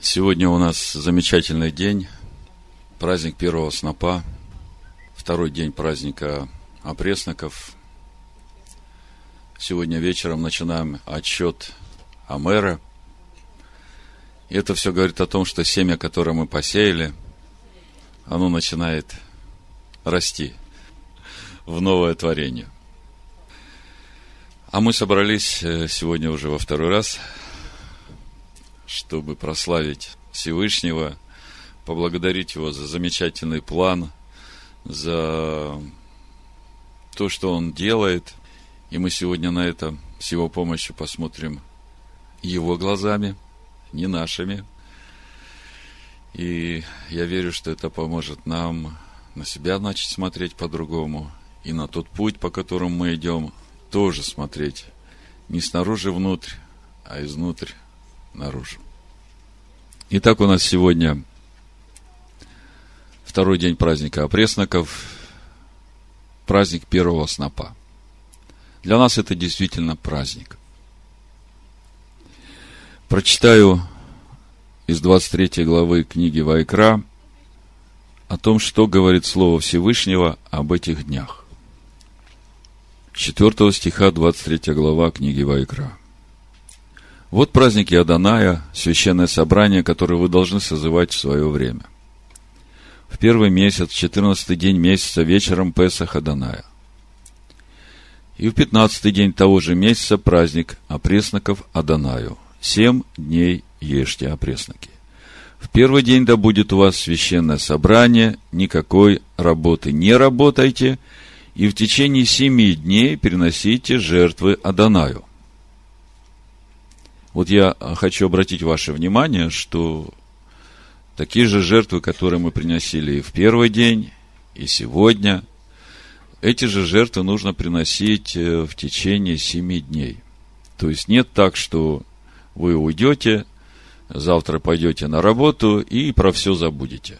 Сегодня у нас замечательный день, праздник первого снопа, второй день праздника опресноков. Сегодня вечером начинаем отсчет Амера. И это все говорит о том, что семя, которое мы посеяли, оно начинает расти в новое творение. А мы собрались э, сегодня уже во второй раз, чтобы прославить Всевышнего, поблагодарить его за замечательный план, за то, что он делает. И мы сегодня на это с его помощью посмотрим его глазами, не нашими. И я верю, что это поможет нам на себя начать смотреть по-другому, и на тот путь, по которому мы идем, тоже смотреть не снаружи внутрь, а изнутрь наружу. Итак, у нас сегодня второй день праздника опресноков, праздник первого снопа. Для нас это действительно праздник. Прочитаю из 23 главы книги Вайкра о том, что говорит Слово Всевышнего об этих днях. 4 стиха 23 глава книги Вайкра. Вот праздники Аданая, священное собрание, которое вы должны созывать в свое время. В первый месяц, четырнадцатый день месяца, вечером Песах Аданая. И в пятнадцатый день того же месяца праздник опресноков Аданаю. Семь дней ешьте опресноки. В первый день да будет у вас священное собрание, никакой работы не работайте – и в течение семи дней переносите жертвы Адонаю. Вот я хочу обратить ваше внимание, что такие же жертвы, которые мы приносили и в первый день, и сегодня, эти же жертвы нужно приносить э, в течение семи дней. То есть нет так, что вы уйдете, завтра пойдете на работу и про все забудете.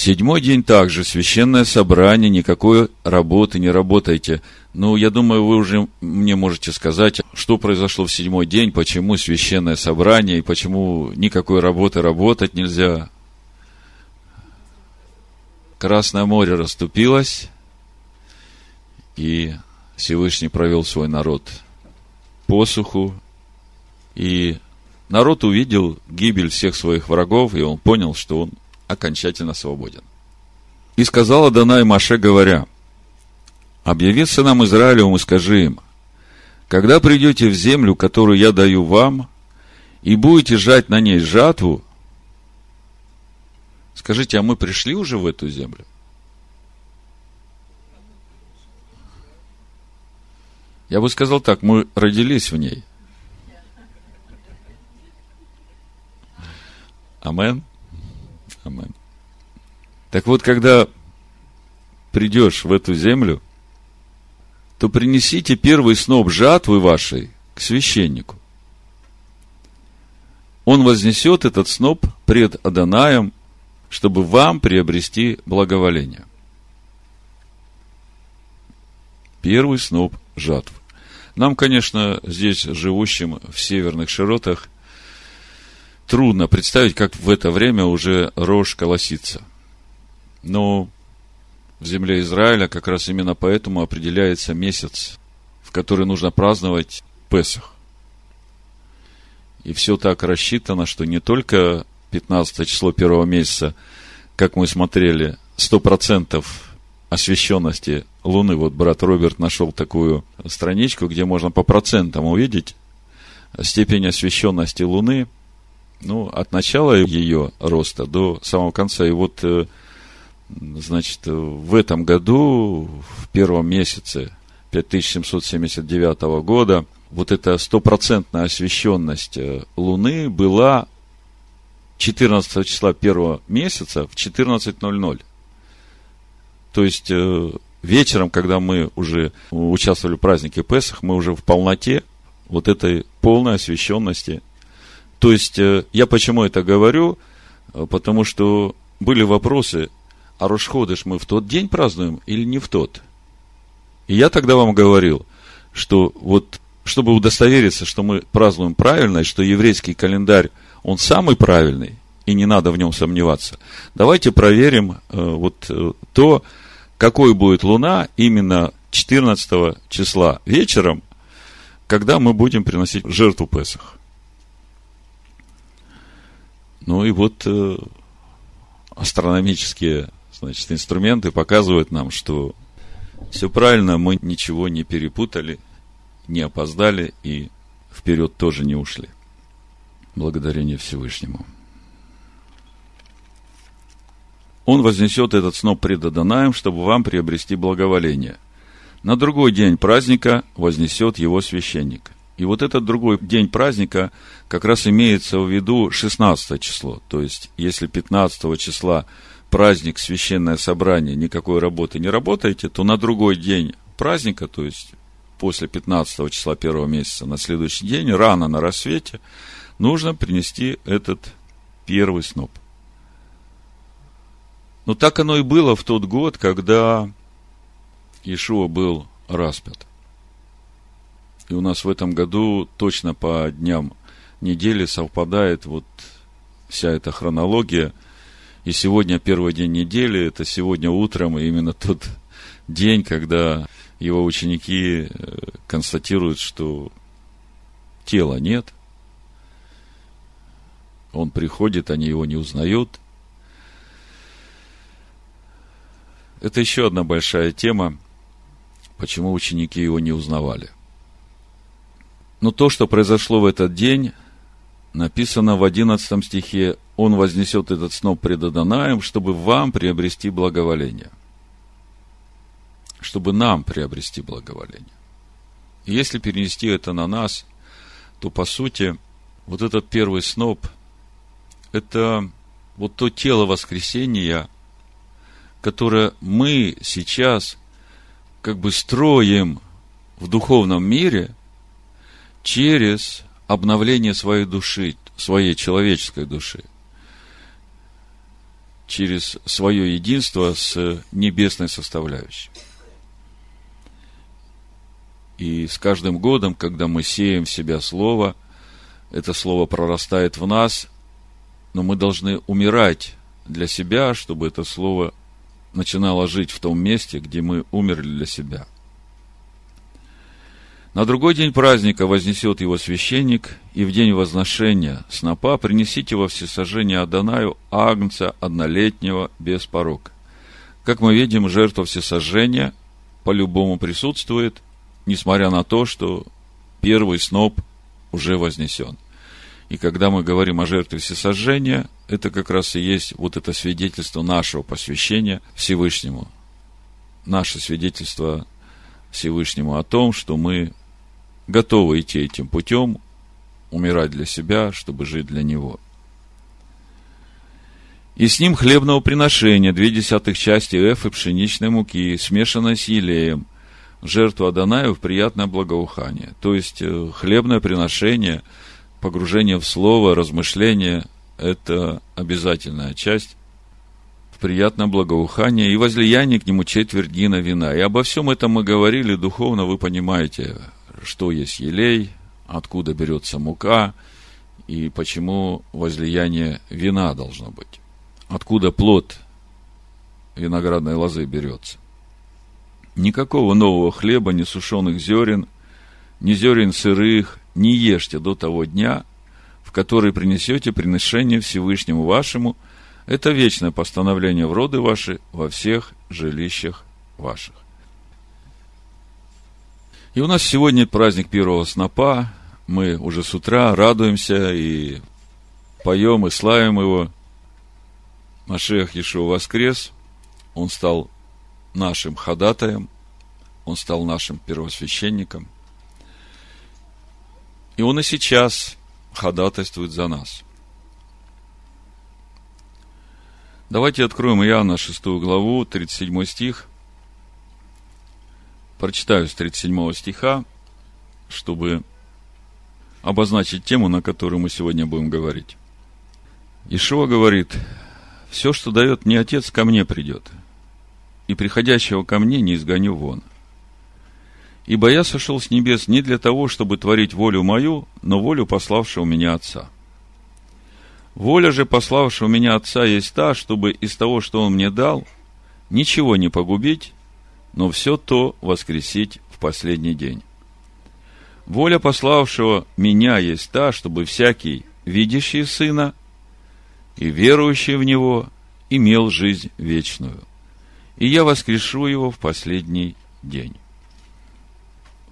седьмой день также священное собрание, никакой работы не работайте. Ну, я думаю, вы уже мне можете сказать, что произошло в седьмой день, почему священное собрание и почему никакой работы работать нельзя. Красное море расступилось, и Всевышний провел свой народ посуху, и народ увидел гибель всех своих врагов, и он понял, что он окончательно свободен. И сказала Данай Маше, говоря, «Объяви сынам Израилевым и скажи им, когда придете в землю, которую я даю вам, и будете жать на ней жатву, скажите, а мы пришли уже в эту землю? Я бы сказал так, мы родились в ней. Амен. Амен. Так вот, когда придешь в эту землю, то принесите первый сноп жатвы вашей к священнику. Он вознесет этот сноп пред Аданаем, чтобы вам приобрести благоволение. Первый сноп жатвы. Нам, конечно, здесь, живущим в северных широтах, трудно представить, как в это время уже рожь колосится. Но в земле Израиля как раз именно поэтому определяется месяц, в который нужно праздновать Песах. И все так рассчитано, что не только 15 число первого месяца, как мы смотрели, 100% освещенности Луны. Вот брат Роберт нашел такую страничку, где можно по процентам увидеть степень освещенности Луны – ну, от начала ее роста до самого конца. И вот, э, значит, в этом году, в первом месяце 5779 года, вот эта стопроцентная освещенность э, Луны была 14 числа первого месяца в 14.00. То есть, э, вечером, когда мы уже участвовали в празднике Песах, мы уже в полноте вот этой полной освещенности то есть, э, я почему это говорю? Потому что были вопросы, а Рошходыш мы в тот день празднуем или не в тот? И я тогда вам говорил, что вот чтобы удостовериться, что мы празднуем правильно, и что еврейский календарь, он самый правильный, и не надо в нем сомневаться, давайте проверим э, вот э, то, какой будет луна именно 14 числа вечером, когда мы будем приносить жертву Песах. Ну и вот э, астрономические значит, инструменты показывают нам, что все правильно, мы ничего не перепутали, не опоздали и вперед тоже не ушли. Благодарение Всевышнему. Он вознесет этот сноп пред Адонаем, чтобы вам приобрести благоволение. На другой день праздника вознесет его священник. И вот этот другой день праздника как раз имеется в виду 16 число. То есть, если 15 числа праздник, священное собрание, никакой работы не работаете, то на другой день праздника, то есть после 15 числа первого месяца, на следующий день, рано на рассвете, нужно принести этот первый сноп. Но так оно и было в тот год, когда Иешуа был распят. И у нас в этом году точно по дням недели совпадает вот вся эта хронология – и сегодня первый день недели, это сегодня утром, и именно тот день, когда его ученики э, констатируют, что тела нет. Он приходит, они его не узнают. Это еще одна большая тема, почему ученики его не узнавали. Но то, что произошло в этот день, написано в 11 стихе, «Он вознесет этот сноп пред Адонаем, чтобы вам приобрести благоволение». Чтобы нам приобрести благоволение. И если перенести это на нас, то, по сути, вот этот первый сноп – это вот то тело воскресения, которое мы сейчас как бы строим в духовном мире через обновление своей души, своей человеческой души, через свое единство с небесной составляющей. И с каждым годом, когда мы сеем в себя Слово, это Слово прорастает в нас, но мы должны умирать для себя, чтобы это Слово начинало жить в том месте, где мы умерли для себя – на другой день праздника вознесет его священник, и в день возношения снопа принесите во всесожжение Адонаю агнца однолетнего без порока. Как мы видим, жертва всесожжения по-любому присутствует, несмотря на то, что первый сноп уже вознесен. И когда мы говорим о жертве всесожжения, это как раз и есть вот это свидетельство нашего посвящения Всевышнему. Наше свидетельство Всевышнему о том, что мы готовы идти этим путем, умирать для себя, чтобы жить для Него. И с ним хлебного приношения, две десятых части эфы пшеничной муки, смешанной с елеем, жертву Адонаю в приятное благоухание. То есть, э, хлебное приношение, погружение в слово, размышление – это обязательная часть в приятное благоухание и возлияние к нему четверть гина вина. И обо всем этом мы говорили духовно, вы понимаете, что есть елей, откуда берется мука и почему возлияние вина должно быть. Откуда плод виноградной лозы берется. Никакого нового хлеба, ни сушеных зерен, ни зерен сырых не ешьте до того дня, в который принесете приношение Всевышнему вашему. Это вечное постановление в роды ваши во всех жилищах ваших. И у нас сегодня праздник первого снопа. Мы уже с утра радуемся и поем и славим его. Машех Ешуа воскрес. Он стал нашим ходатаем. Он стал нашим первосвященником. И он и сейчас ходатайствует за нас. Давайте откроем Иоанна 6 главу, 37 стих прочитаю с 37 стиха, чтобы обозначить тему, на которую мы сегодня будем говорить. Ишуа говорит, все, что дает мне Отец, ко мне придет, и приходящего ко мне не изгоню вон. Ибо я сошел с небес не для того, чтобы творить волю мою, но волю пославшего меня Отца. Воля же пославшего меня Отца есть та, чтобы из того, что Он мне дал, ничего не погубить, но все то воскресить в последний день. Воля пославшего меня есть та, чтобы всякий, видящий Сына и верующий в Него, имел жизнь вечную. И я воскрешу его в последний день.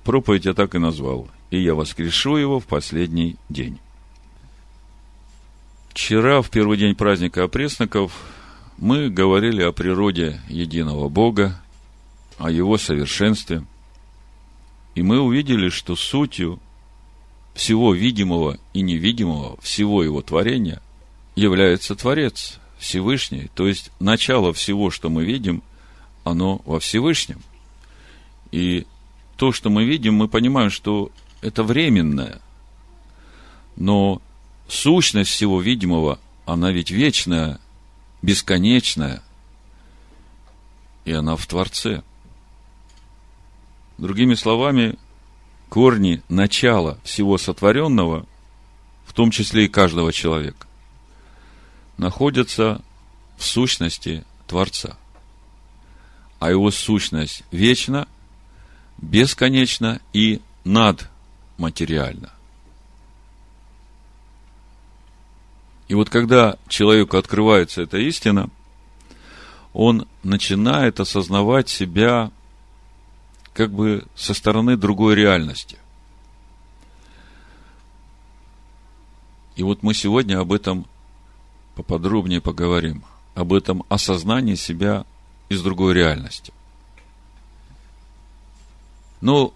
Проповедь я так и назвал. И я воскрешу его в последний день. Вчера, в первый день праздника опресноков, мы говорили о природе единого Бога, о Его совершенстве. И мы увидели, что сутью всего видимого и невидимого, всего Его творения является Творец, Всевышний. То есть, начало всего, что мы видим, оно во Всевышнем. И то, что мы видим, мы понимаем, что это временное. Но сущность всего видимого, она ведь вечная, бесконечная, и она в Творце. Другими словами, корни начала всего сотворенного, в том числе и каждого человека, находятся в сущности Творца. А его сущность вечна, бесконечна и надматериальна. И вот когда человеку открывается эта истина, он начинает осознавать себя как бы со стороны другой реальности. И вот мы сегодня об этом поподробнее поговорим, об этом осознании себя из другой реальности. Ну,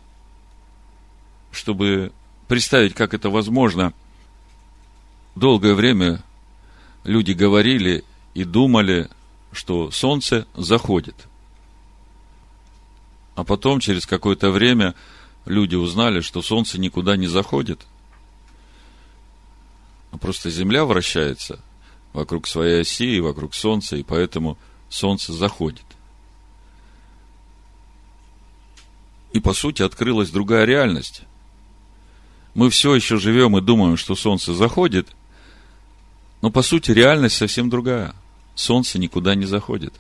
чтобы представить, как это возможно, долгое время люди говорили и думали, что солнце заходит. А потом, через какое-то время, люди узнали, что солнце никуда не заходит, а просто Земля вращается вокруг своей оси и вокруг Солнца, и поэтому солнце заходит. И, по сути, открылась другая реальность. Мы все еще живем и думаем, что солнце заходит – но по сути реальность совсем другая. Солнце никуда не заходит.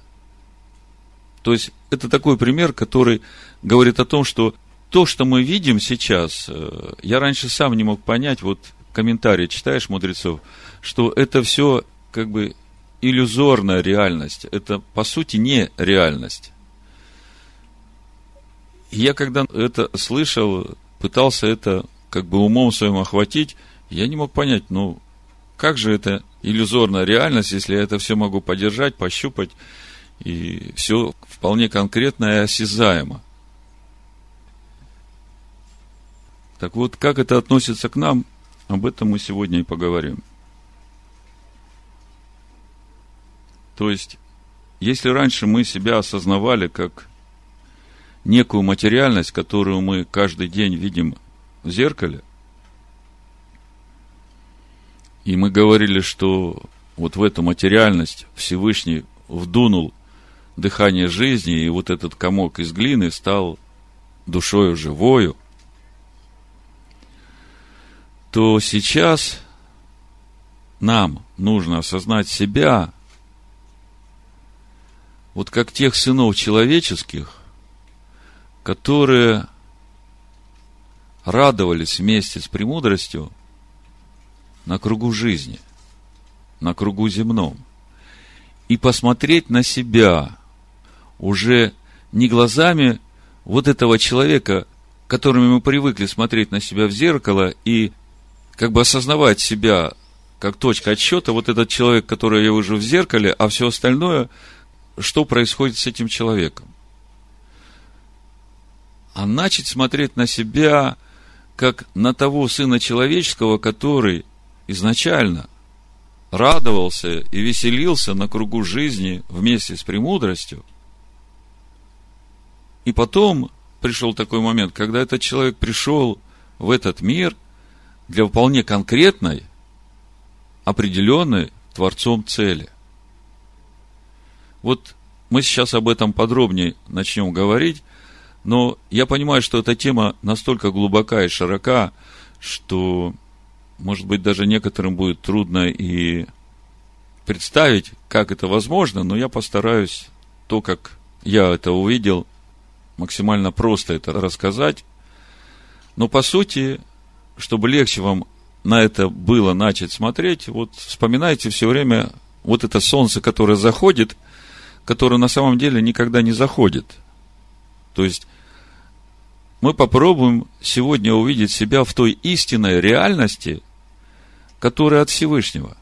То есть это такой пример, который говорит о том, что то, что мы видим сейчас, э, я раньше сам не мог понять, вот комментарии читаешь мудрецов, что это все как бы иллюзорная реальность. Это по сути не реальность. Я когда это слышал, пытался это как бы умом своим охватить, я не мог понять, ну, как же это иллюзорная реальность, если я это все могу подержать, пощупать, и все вполне конкретно и осязаемо. Так вот, как это относится к нам, об этом мы сегодня и поговорим. То есть, если раньше мы себя осознавали как некую материальность, которую мы каждый день видим в зеркале – и мы говорили, что вот в эту материальность Всевышний вдунул дыхание жизни, и вот этот комок из глины стал душою живою, то сейчас нам нужно осознать себя, вот как тех сынов человеческих, которые радовались вместе с премудростью на кругу жизни, на кругу земном, и посмотреть на себя уже не глазами вот этого человека, которыми мы привыкли смотреть на себя в зеркало и как бы осознавать себя как точка отсчета, вот этот человек, который я вижу в зеркале, а все остальное, что происходит с этим человеком. А начать смотреть на себя как на того Сына Человеческого, который изначально радовался и веселился на кругу жизни вместе с премудростью. И потом пришел такой момент, когда этот человек пришел в этот мир для вполне конкретной, определенной Творцом цели. Вот мы сейчас об этом подробнее начнем говорить, Но я понимаю, что эта тема настолько глубока и широка, что, может быть, даже некоторым будет трудно и представить, как это возможно, но я постараюсь то, как я это увидел, максимально просто это рассказать. Но по сути, чтобы легче вам на это было начать смотреть, вот вспоминайте все время вот это солнце, которое заходит, которое на самом деле никогда не заходит. То есть, мы попробуем сегодня увидеть себя в той истинной реальности, которая от Всевышнего.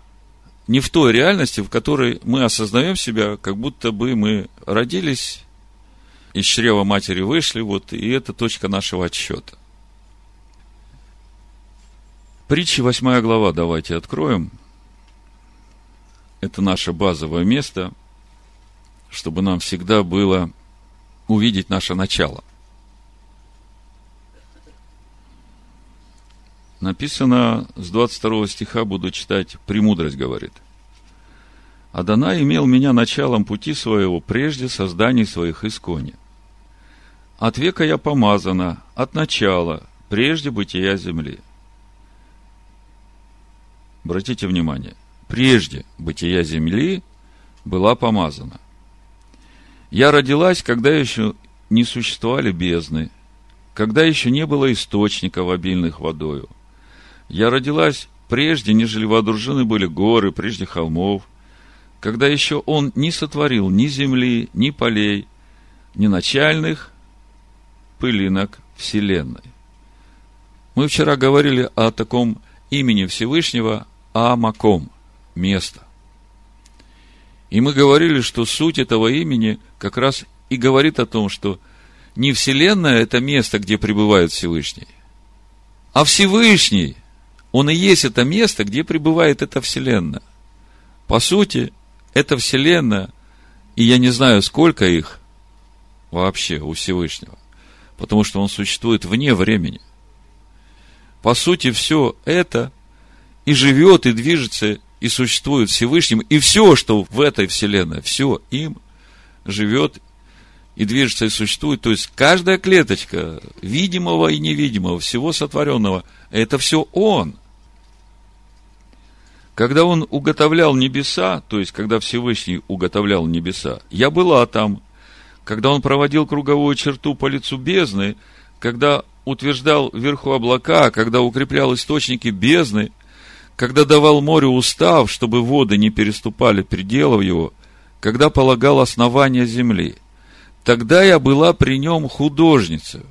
Не в той реальности, в которой мы осознаем себя, как будто бы мы родились, из чрева матери вышли, вот, и это точка нашего отсчета. Притча 8 глава давайте откроем. Это наше базовое место, чтобы нам всегда было увидеть наше начало. Написано с 22 стиха, буду читать, «Премудрость говорит». «Адана имел меня началом пути своего прежде созданий своих искони. От века я помазана, от начала, прежде бытия земли». Обратите внимание, прежде бытия земли была помазана. Я родилась, когда еще не существовали бездны, когда еще не было источников обильных водою. Я родилась прежде, нежели вооружены были горы, прежде холмов, когда еще он не сотворил ни земли, ни полей, ни начальных пылинок вселенной. Мы вчера говорили о таком имени Всевышнего Амаком – место. И мы говорили, что суть этого имени как раз и говорит о том, что не Вселенная – это место, где пребывает Всевышний, а Всевышний, Он и есть это место, где пребывает эта Вселенная. По сути, это Вселенная, и я не знаю, сколько их вообще у Всевышнего, потому что Он существует вне времени. По сути, все это и живет, и движется, и существует Всевышним, и все, что в этой вселенной, все им живет и движется, и существует. То есть, каждая клеточка видимого и невидимого, всего сотворенного, это все Он. Когда Он уготовлял небеса, то есть, когда Всевышний уготовлял небеса, я была там. Когда Он проводил круговую черту по лицу бездны, когда утверждал вверху облака, когда укреплял источники бездны, когда давал морю устав, чтобы воды не переступали пределов его, когда полагал основания земли. Тогда я была при нем художницей,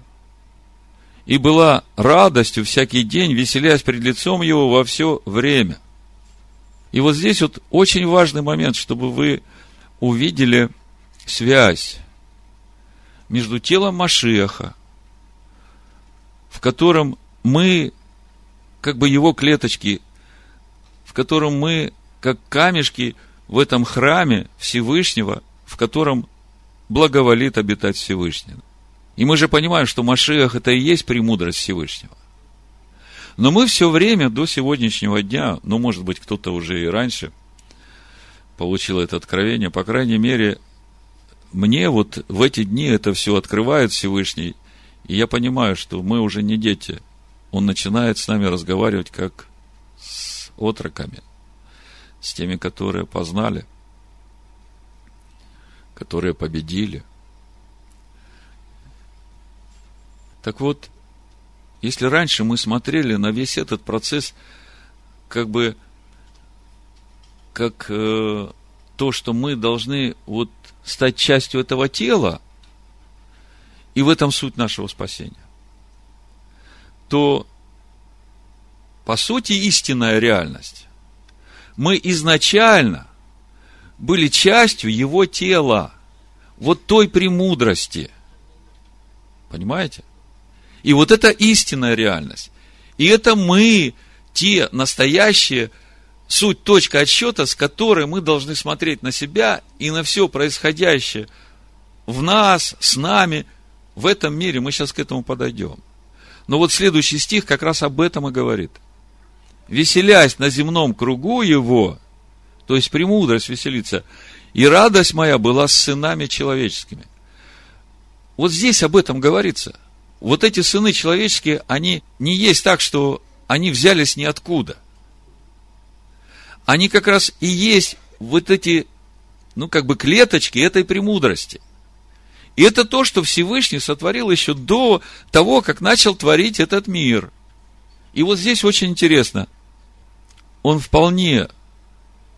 и была радостью всякий день, веселясь пред лицом его во все время. И вот здесь вот очень важный момент, чтобы вы увидели связь между телом Машеха, в котором мы, как бы его клеточки, в котором мы, как камешки в этом храме Всевышнего, в котором благоволит обитать Всевышний. И мы же понимаем, что Машиах это и есть премудрость Всевышнего. Но мы все время до сегодняшнего дня, ну, может быть, кто-то уже и раньше получил это откровение, по крайней мере, мне вот в эти дни это все открывает Всевышний, и я понимаю, что мы уже не дети. Он начинает с нами разговаривать как отроками, с теми, которые познали, которые победили. Так вот, если раньше мы смотрели на весь этот процесс как бы как э, то, что мы должны вот стать частью этого тела, и в этом суть нашего спасения, то по сути, истинная реальность. Мы изначально были частью его тела, вот той премудрости. Понимаете? И вот это истинная реальность. И это мы, те настоящие, суть, точка отсчета, с которой мы должны смотреть на себя и на все происходящее в нас, с нами, в этом мире. Мы сейчас к этому подойдем. Но вот следующий стих как раз об этом и говорит – веселясь на земном кругу его, то есть премудрость веселиться, и радость моя была с сынами человеческими. вот здесь об этом говорится. Вот эти сыны человеческие, они не есть так, что они взялись ниоткуда. Они как раз и есть вот эти, ну, как бы клеточки этой премудрости. И это то, что Всевышний сотворил еще до того, как начал творить этот мир. И вот здесь очень интересно. Он вполне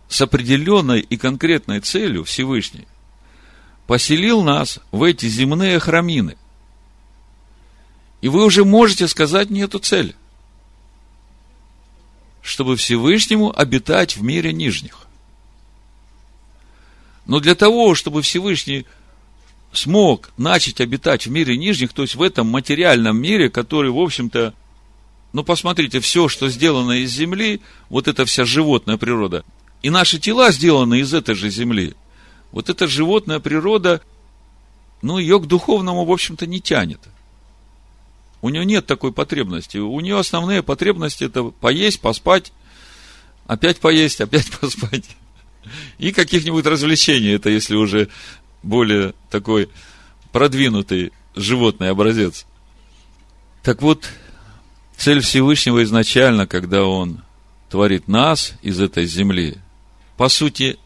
с определенной и конкретной целью Всевышний поселил нас в эти земные храмины. И вы уже можете сказать мне эту цель. Чтобы Всевышнему обитать в мире нижних. Но для того, чтобы Всевышний смог начать обитать в мире нижних, то есть в этом материальном мире, который, в общем-то, ну, посмотрите, все, что сделано из земли, вот эта вся животная природа, и наши тела сделаны из этой же земли, вот эта животная природа, ну, ее к духовному, в общем-то, не тянет. У нее нет такой потребности. У нее основные потребности это поесть, поспать, опять поесть, опять поспать. И каких-нибудь развлечений. Это если уже более такой продвинутый животный образец. Так вот, цель Всевышнего изначально, когда Он творит нас из этой земли, по сути,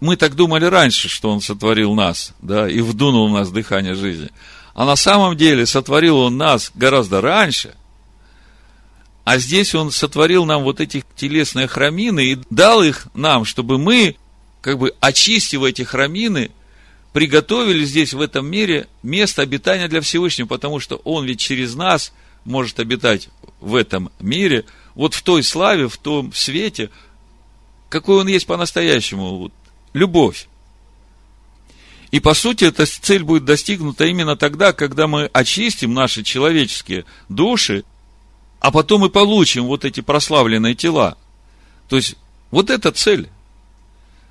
мы так думали раньше, что Он сотворил нас, да, и вдунул в нас дыхание жизни. А на самом деле сотворил Он нас гораздо раньше. А здесь Он сотворил нам вот эти телесные храмины и дал их нам, чтобы мы, как бы очистив эти храмины, приготовили здесь, в этом мире, место обитания для Всевышнего, потому что Он ведь через нас может обитать в этом мире, вот в той славе, в том свете, какой Он есть по-настоящему. Любовь. И по сути, эта цель будет достигнута именно тогда, когда мы очистим наши человеческие души, а потом и получим вот эти прославленные тела. То есть, вот эта цель.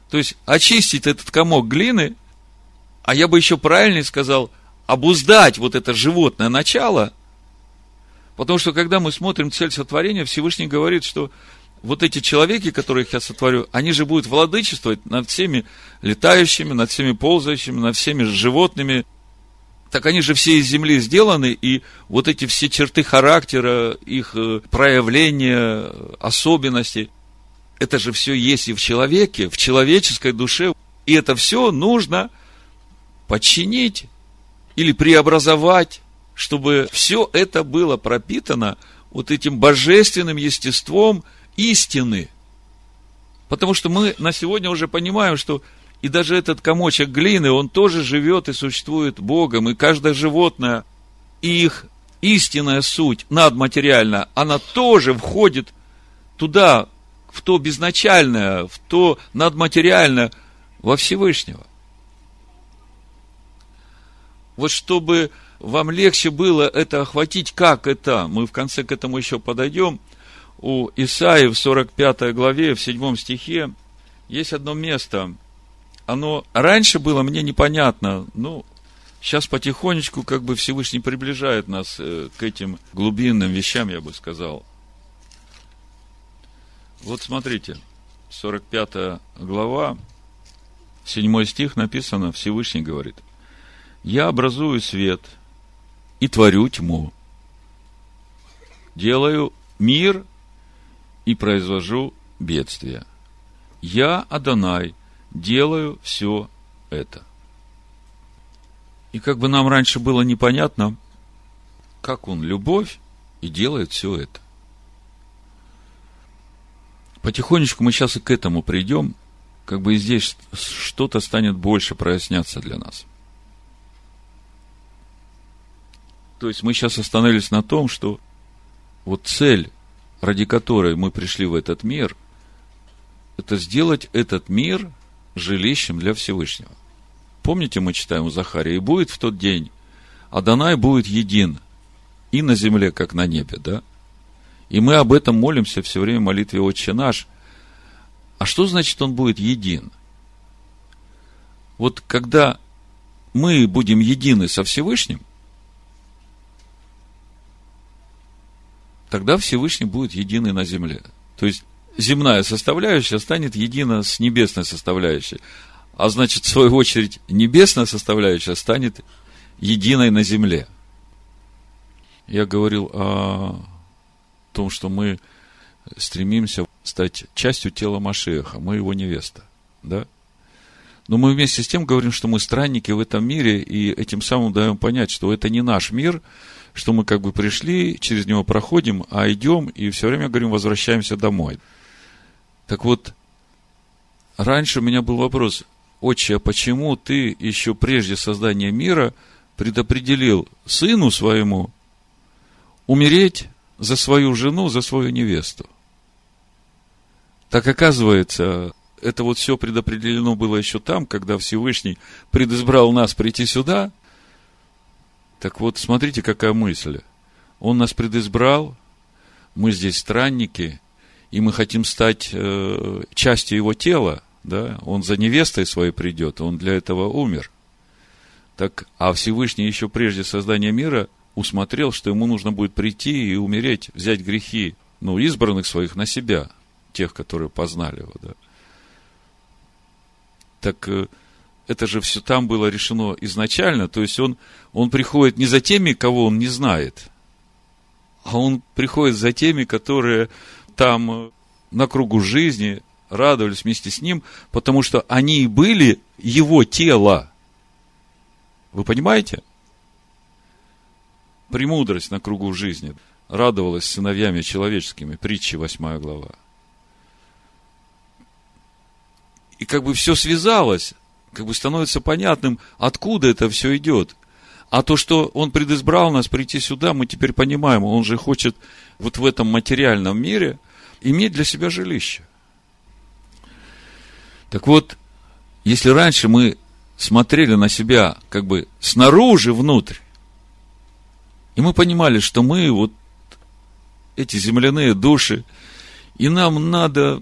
То есть, очистить этот комок глины а я бы еще правильнее сказал, обуздать вот это животное начало, потому что когда мы смотрим цель сотворения, Всевышний говорит, что вот эти человеки, которых я сотворю, они же будут владычествовать над всеми летающими, над всеми ползающими, над всеми животными. Так они же все из земли сделаны, и вот эти все черты характера, их э, проявления, особенности, это же все есть и в человеке, в человеческой душе. И это все нужно – подчинить или преобразовать, чтобы все это было пропитано вот этим божественным естеством истины. Потому что мы на сегодня уже понимаем, что и даже этот комочек глины, он тоже живет и существует Богом, и каждое животное, и их истинная суть, надматериальная, она тоже входит туда, в то безначальное, в то надматериальное, во Всевышнего. Вот чтобы вам легче было это охватить, как это, мы в конце к этому еще подойдем, у Исаи в 45 главе, в 7 стихе, есть одно место. Оно раньше было мне непонятно, ну, сейчас потихонечку как бы Всевышний приближает нас э, к этим глубинным вещам, я бы сказал. Вот смотрите, 45 глава, 7 стих написано, Всевышний говорит – я образую свет и творю тьму. Делаю мир и произвожу бедствие. Я, Адонай, делаю все это. И как бы нам раньше было непонятно, как он любовь и делает все это. Потихонечку мы сейчас и к этому придем, как бы и здесь что-то станет больше проясняться для нас – То есть мы сейчас остановились на том, что вот цель, ради которой мы пришли в этот мир, это сделать этот мир жилищем для Всевышнего. Помните, мы читаем у Захария, и будет в тот день, Адонай будет един, и на земле, как на небе, да? И мы об этом молимся все время в молитве «Отче наш». А что значит он будет един? Вот когда мы будем едины со Всевышним – тогда Всевышний будет единый на земле. То есть, земная составляющая станет едина с небесной составляющей. А значит, в свою очередь, небесная составляющая станет единой на земле. Я говорил о том, что мы стремимся стать частью тела Машеха, мы его невеста, да? Но мы вместе с тем говорим, что мы странники в этом мире, и этим самым даем понять, что это не наш мир, что мы как бы пришли, через него проходим, а идем и все время говорим, возвращаемся домой. Так вот, раньше у меня был вопрос, отче, а почему ты еще прежде создания мира предопределил сыну своему умереть за свою жену, за свою невесту? Так оказывается, это вот все предопределено было еще там, когда Всевышний предизбрал нас прийти сюда. Так вот, смотрите, какая мысль. Он нас предизбрал, мы здесь странники, и мы хотим стать э, частью его тела, да, он за невестой своей придет, он для этого умер. Так, а Всевышний еще прежде создания мира усмотрел, что ему нужно будет прийти и умереть, взять грехи, ну, избранных своих на себя, тех, которые познали его, да. Так э, это же все там было решено изначально, то есть он, он приходит не за теми, кого он не знает, а он приходит за теми, которые там э, на кругу жизни радовались вместе с ним, потому что они и были его тело. Вы понимаете? Премудрость на кругу жизни радовалась сыновьями человеческими, притчи 8 глава. И как бы все связалось, как бы становится понятным, откуда это все идет. А то, что он предизбрал нас прийти сюда, мы теперь понимаем, он же хочет вот в этом материальном мире иметь для себя жилище. Так вот, если раньше мы смотрели на себя как бы снаружи внутрь, и мы понимали, что мы вот эти земляные души, и нам надо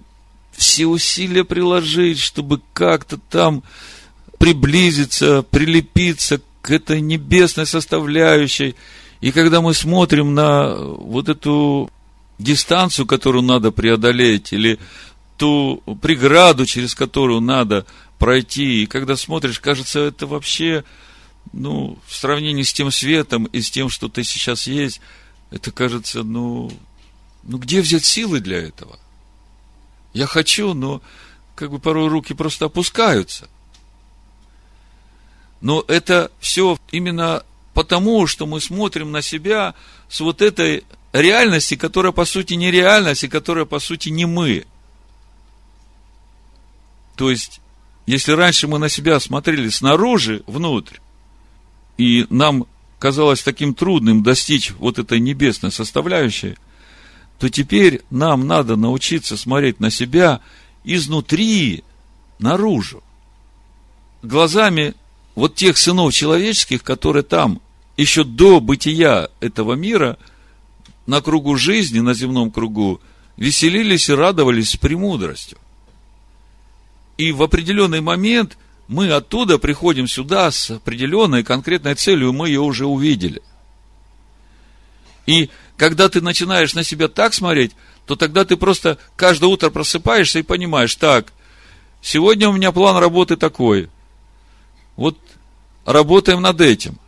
все усилия приложить, чтобы как-то там приблизиться, прилепиться к этой небесной составляющей. И когда мы смотрим на вот эту дистанцию, которую надо преодолеть, или ту преграду, через которую надо пройти, и когда смотришь, кажется, это вообще, ну, в сравнении с тем светом и с тем, что ты сейчас есть, это кажется, ну, ну где взять силы для этого? Я хочу, но как бы порой руки просто опускаются. Но это все именно потому, что мы смотрим на себя с вот этой реальности, которая по сути не реальность, и которая по сути не мы. То есть, если раньше мы на себя смотрели снаружи, внутрь, и нам казалось таким трудным достичь вот этой небесной составляющей, то теперь нам надо научиться смотреть на себя изнутри, наружу. Глазами вот тех сынов человеческих, которые там, еще до бытия этого мира, на кругу жизни, на земном кругу, веселились и радовались с премудростью. И в определенный момент мы оттуда приходим сюда с определенной конкретной целью, мы ее уже увидели. И когда ты начинаешь на себя так смотреть, то тогда ты просто каждое утро просыпаешься и понимаешь, так, сегодня у меня план работы такой. Вот работаем над этим.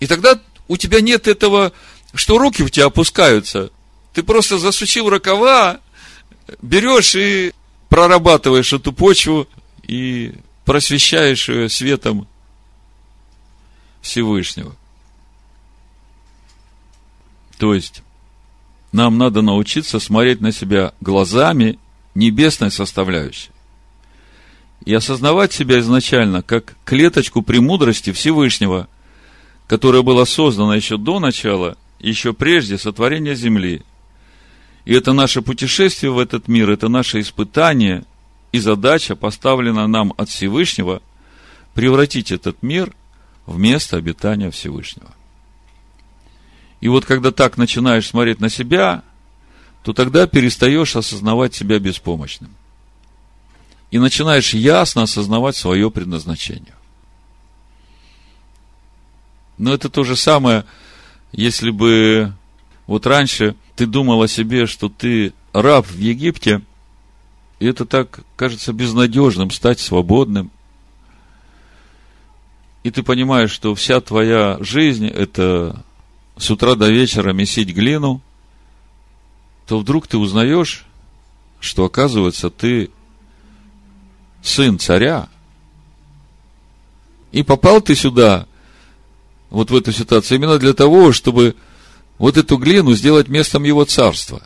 И тогда у тебя нет этого, что руки у тебя опускаются. Ты просто засучил рукава, берешь и прорабатываешь эту почву и просвещаешь ее светом Всевышнего. То есть, нам надо научиться смотреть на себя глазами небесной составляющей. И осознавать себя изначально как клеточку премудрости Всевышнего, которая была создана еще до начала, еще прежде сотворения Земли. И это наше путешествие в этот мир, это наше испытание и задача, поставлена нам от Всевышнего, превратить этот мир в место обитания Всевышнего. И вот когда так начинаешь смотреть на себя, то тогда перестаешь осознавать себя беспомощным. И начинаешь ясно осознавать свое предназначение. Но это то же самое, если бы вот раньше ты думал о себе, что ты раб в Египте, и это так кажется безнадежным, стать свободным. и ты понимаешь, что вся твоя жизнь – это с утра до вечера месить глину, то вдруг ты узнаешь, что, оказывается, ты сын царя, и попал ты сюда, вот в эту ситуацию, именно для того, чтобы вот эту глину сделать местом его царства.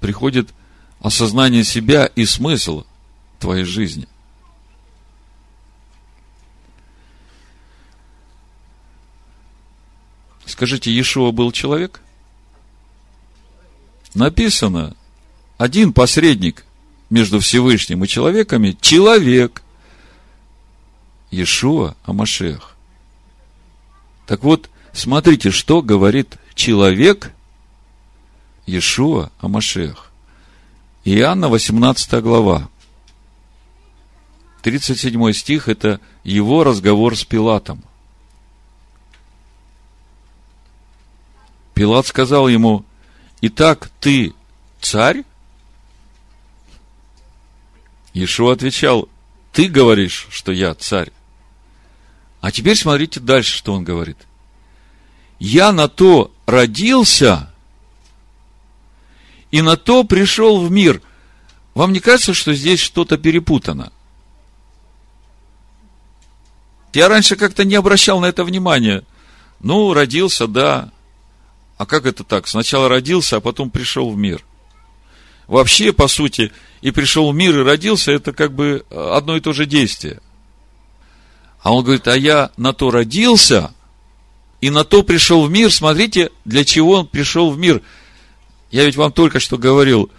Приходит осознание себя и смысл твоей жизни. Скажите, Иешуа был человек? Написано, один посредник между Всевышним и человеками – человек. Иешуа Амашех. Так вот, смотрите, что говорит человек Иешуа Амашех. Иоанна, 18 глава. 37 стих – это его разговор с Пилатом. Пилат сказал ему, «Итак, ты царь?» Иешуа отвечал, «Ты говоришь, что я царь». А теперь смотрите дальше, что он говорит. «Я на то родился, и на то пришел в мир». Вам не кажется, что здесь что-то перепутано? Я раньше как-то не обращал на это внимания. Ну, родился, да. А как это так? Сначала родился, а потом пришел в мир. Вообще, по сути, и пришел в мир, и родился, это как бы одно и то же действие. А он говорит, а я на то родился, и на то пришел в мир. Смотрите, для чего он пришел в мир. Я ведь вам только что говорил,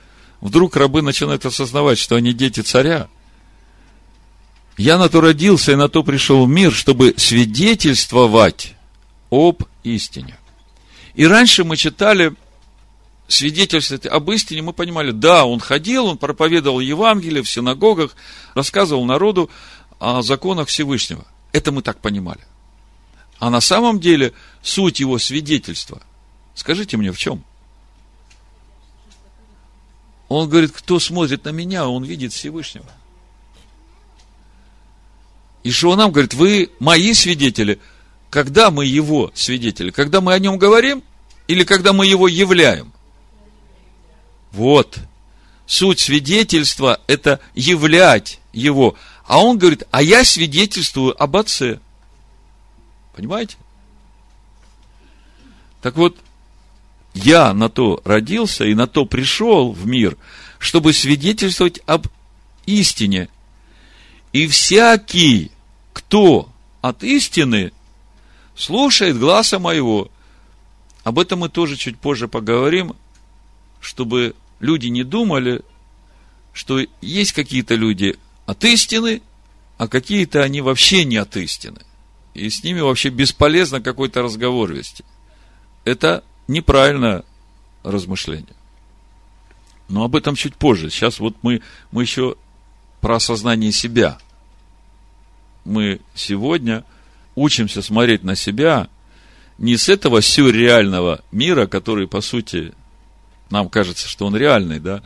вдруг рабы начинают осознавать, что они дети царя. Я на то родился и на то пришел в мир, чтобы свидетельствовать об истине. И раньше мы читали свидетельство об истине, мы понимали, да, он ходил, он проповедовал Евангелие в синагогах, рассказывал народу о законах Всевышнего. Это мы так понимали. А на самом деле суть его свидетельства, скажите мне, в чем? Он говорит, кто смотрит на меня, он видит Всевышнего. И что нам говорит, вы мои свидетели – когда мы его свидетели? Когда мы о нем говорим или когда мы его являем? Вот. Суть свидетельства – это являть его. А он говорит, а я свидетельствую об отце. Понимаете? Так вот, я на то родился и на то пришел в мир, чтобы свидетельствовать об истине. И всякий, кто от истины слушает глаза моего. Об этом мы тоже чуть позже поговорим, чтобы люди не думали, что есть какие-то люди от истины, а какие-то они вообще не от истины. И с ними вообще бесполезно какой-то разговор вести. Это неправильное размышление. Но об этом чуть позже. Сейчас вот мы, мы еще про осознание себя. Мы сегодня – учимся смотреть на себя не с этого сюрреального мира, который, по сути, нам кажется, что он реальный, да,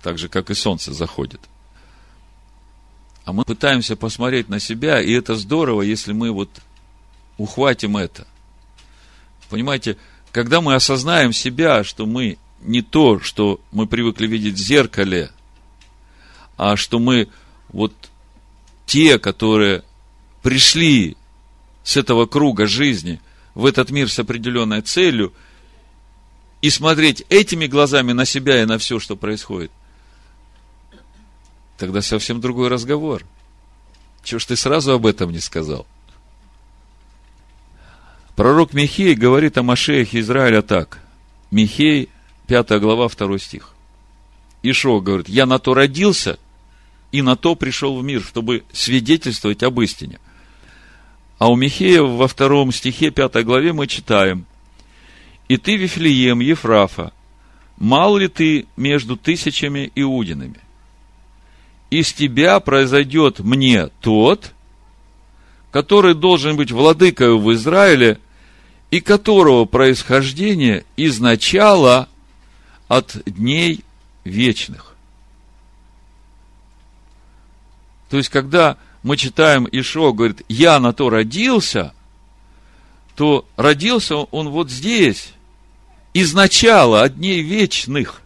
так же, как и солнце заходит. А мы пытаемся посмотреть на себя, и это здорово, если мы вот ухватим это. Понимаете, когда мы осознаем себя, что мы не то, что мы привыкли видеть в зеркале, а что мы вот те, которые пришли с этого круга жизни в этот мир с определенной целью и смотреть этими глазами на себя и на все, что происходит, тогда совсем другой разговор. Чего ж ты сразу об этом не сказал? Пророк Михей говорит о Машеях Израиля так. Михей, 5 глава, 2 стих. Ишо говорит, я на то родился и на то пришел в мир, чтобы свидетельствовать об истине – а у Михея во втором стихе пятой главе мы читаем. «И ты, Вифлеем, Ефрафа, мал ли ты между тысячами иудинами? Из тебя произойдет мне тот, который должен быть владыкою в Израиле, и которого происхождение изначало от дней вечных. То есть, когда мы читаем Ишо, говорит, я на то родился, то родился он вот здесь, из начала, от дней вечных.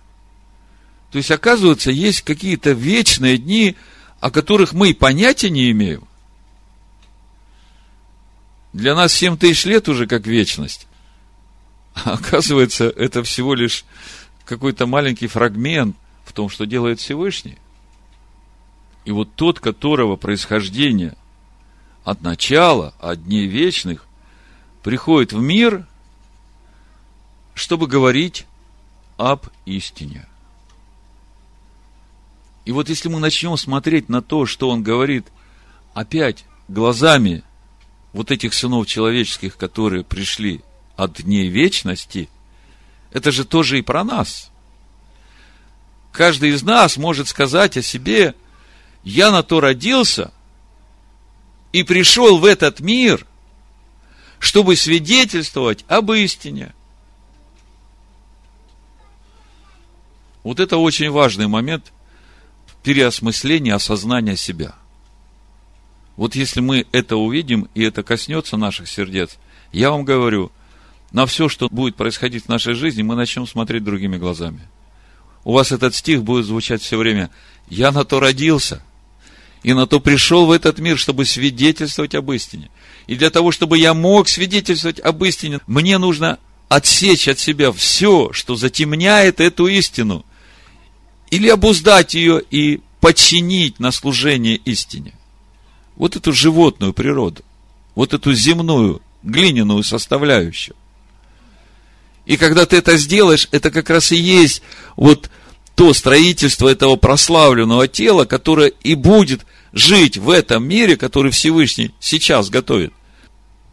То есть, оказывается, есть какие-то вечные дни, о которых мы и понятия не имеем. Для нас 7 тысяч лет уже как вечность. А оказывается, это всего лишь какой-то маленький фрагмент в том, что делает Всевышний. И вот тот, которого происхождение от начала, от дней вечных, приходит в мир, чтобы говорить об истине. И вот если мы начнем смотреть на то, что он говорит, опять глазами вот этих сынов человеческих, которые пришли от дней вечности, это же тоже и про нас. Каждый из нас может сказать о себе, я на то родился и пришел в этот мир, чтобы свидетельствовать об истине. Вот это очень важный момент переосмысления, осознания себя. Вот если мы это увидим, и это коснется наших сердец, я вам говорю, на все, что будет происходить в нашей жизни, мы начнем смотреть другими глазами. У вас этот стих будет звучать все время. Я на то родился – и на то пришел в этот мир, чтобы свидетельствовать об истине. И для того, чтобы я мог свидетельствовать об истине, мне нужно отсечь от себя все, что затемняет эту истину, или обуздать ее и подчинить на служение истине. Вот эту животную природу, вот эту земную, глиняную составляющую. И когда ты это сделаешь, это как раз и есть вот то строительство этого прославленного тела, которое и будет жить в этом мире, который Всевышний сейчас готовит.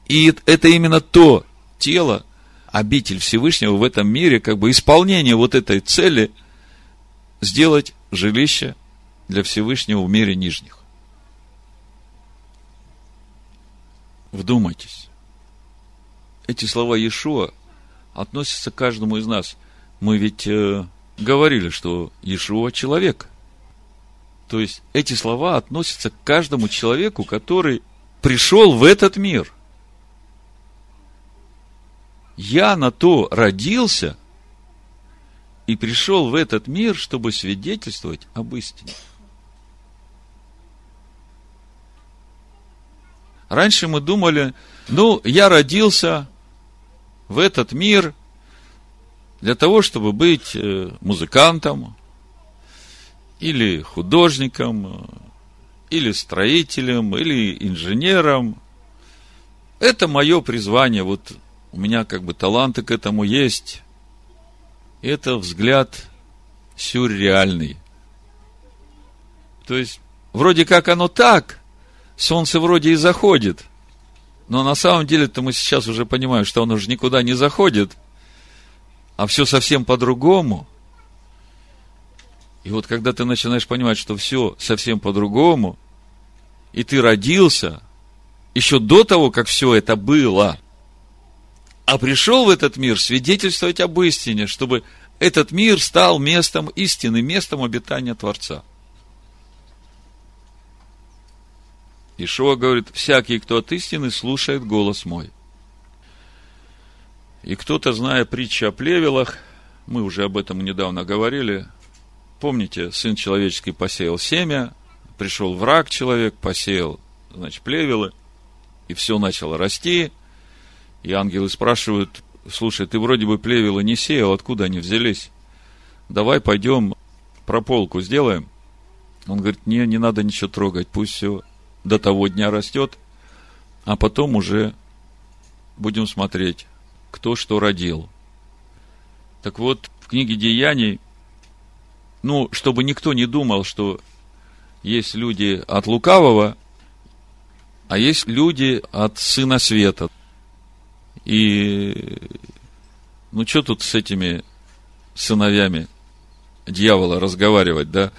И это именно то тело, обитель Всевышнего в этом мире, как бы исполнение вот этой цели сделать жилище для Всевышнего в мире нижних. Вдумайтесь. Эти слова Иешуа относятся к каждому из нас. Мы ведь э, говорили, что Иешуа человек. То есть эти слова относятся к каждому человеку, который пришел в этот мир. Я на то родился и пришел в этот мир, чтобы свидетельствовать об истине. Раньше мы думали, ну, я родился в этот мир для того, чтобы быть э, музыкантом, или художником, или строителем, или инженером. Это мое призвание. Вот у меня как бы таланты к этому есть. Это взгляд сюрреальный. То есть, вроде как оно так, солнце вроде и заходит, но на самом деле-то мы сейчас уже понимаем, что оно уже никуда не заходит, а все совсем по-другому. И вот когда ты начинаешь понимать, что все совсем по-другому, и ты родился еще до того, как все это было, а пришел в этот мир свидетельствовать об истине, чтобы этот мир стал местом истины, местом обитания Творца. Ишуа говорит, всякий, кто от истины, слушает голос мой. И кто-то, зная притчу о плевелах, мы уже об этом недавно говорили, Помните, Сын Человеческий посеял семя, пришел враг человек, посеял, значит, плевелы, и все начало расти. И ангелы спрашивают, слушай, ты вроде бы плевелы не сеял, откуда они взялись? Давай пойдем прополку сделаем. Он говорит, не, не надо ничего трогать, пусть все до того дня растет, а потом уже будем смотреть, кто что родил. Так вот, в книге Деяний ну, чтобы никто не думал, что есть люди от лукавого, а есть люди от сына света. И, ну, что тут с этими сыновьями дьявола разговаривать, да?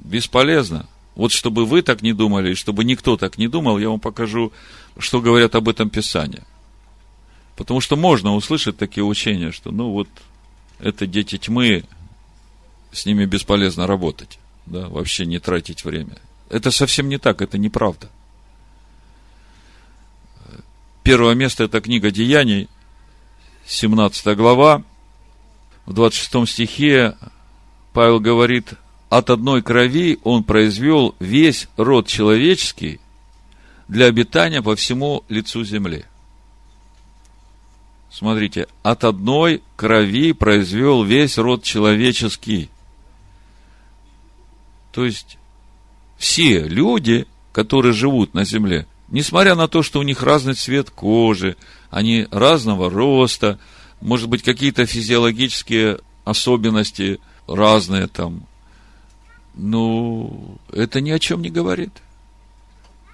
Бесполезно. Вот чтобы вы так не думали, и чтобы никто так не думал, я вам покажу, что говорят об этом Писания. Потому что можно услышать такие учения, что, ну, вот, это дети тьмы, с ними бесполезно работать, да, вообще не тратить время. Это совсем не так, это неправда. Первое место – это книга Деяний, 17 глава. В 26 стихе Павел говорит, от одной крови он произвел весь род человеческий для обитания по всему лицу земли. Смотрите, от одной крови произвел весь род человеческий. То есть, все люди, которые живут на земле, несмотря на то, что у них разный цвет кожи, они разного роста, может быть, какие-то физиологические особенности разные там, ну, это ни о чем не говорит.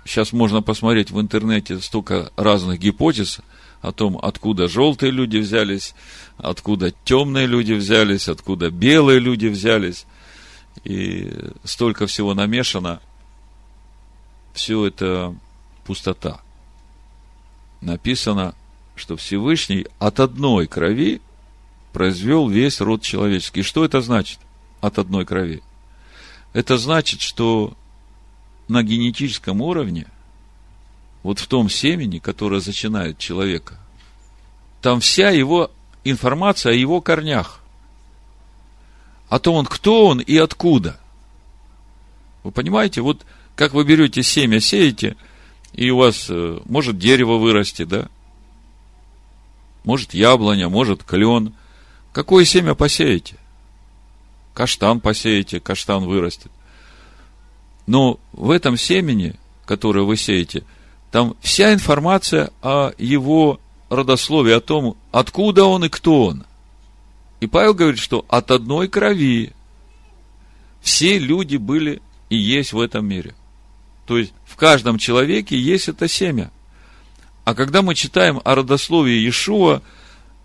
Сейчас можно посмотреть в интернете столько разных гипотез – о том, откуда желтые люди взялись, откуда темные люди взялись, откуда белые люди взялись. И столько всего намешано. Все это пустота. Написано, что Всевышний от одной крови произвел весь род человеческий. Что это значит? От одной крови. Это значит, что на генетическом уровне – вот в том семени, которое зачинает человека, там вся его информация о его корнях. О том, он кто он и откуда. Вы понимаете, вот как вы берете семя, сеете, и у вас э, может дерево вырасти, да? Может яблоня, может клен. Какое семя посеете? Каштан посеете, каштан вырастет. Но в этом семени, которое вы сеете – там вся информация о его родословии, о том, откуда он и кто он. И Павел говорит, что от одной крови все люди были и есть в этом мире. То есть в каждом человеке есть это семя. А когда мы читаем о родословии Иешуа,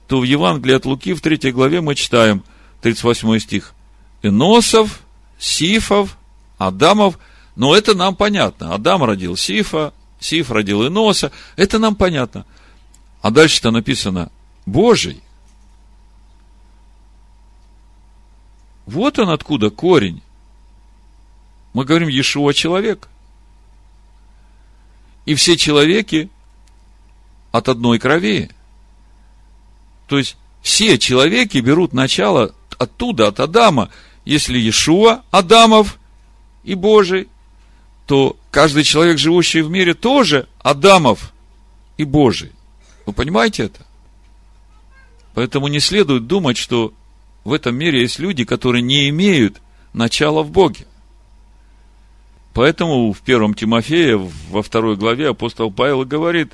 то в Евангелии от Луки в 3 главе мы читаем 38 стих. Иносов, Сифов, Адамов. Но это нам понятно. Адам родил Сифа, Сиф родил Иноса. Это нам понятно. А дальше-то написано Божий. Вот он откуда корень. Мы говорим Иешуа человек. И все человеки от одной крови. То есть, все человеки берут начало оттуда, от Адама. Если Иешуа Адамов и Божий, то каждый человек, живущий в мире, тоже Адамов и Божий. Вы понимаете это? Поэтому не следует думать, что в этом мире есть люди, которые не имеют начала в Боге. Поэтому в первом Тимофея, во второй главе апостол Павел говорит,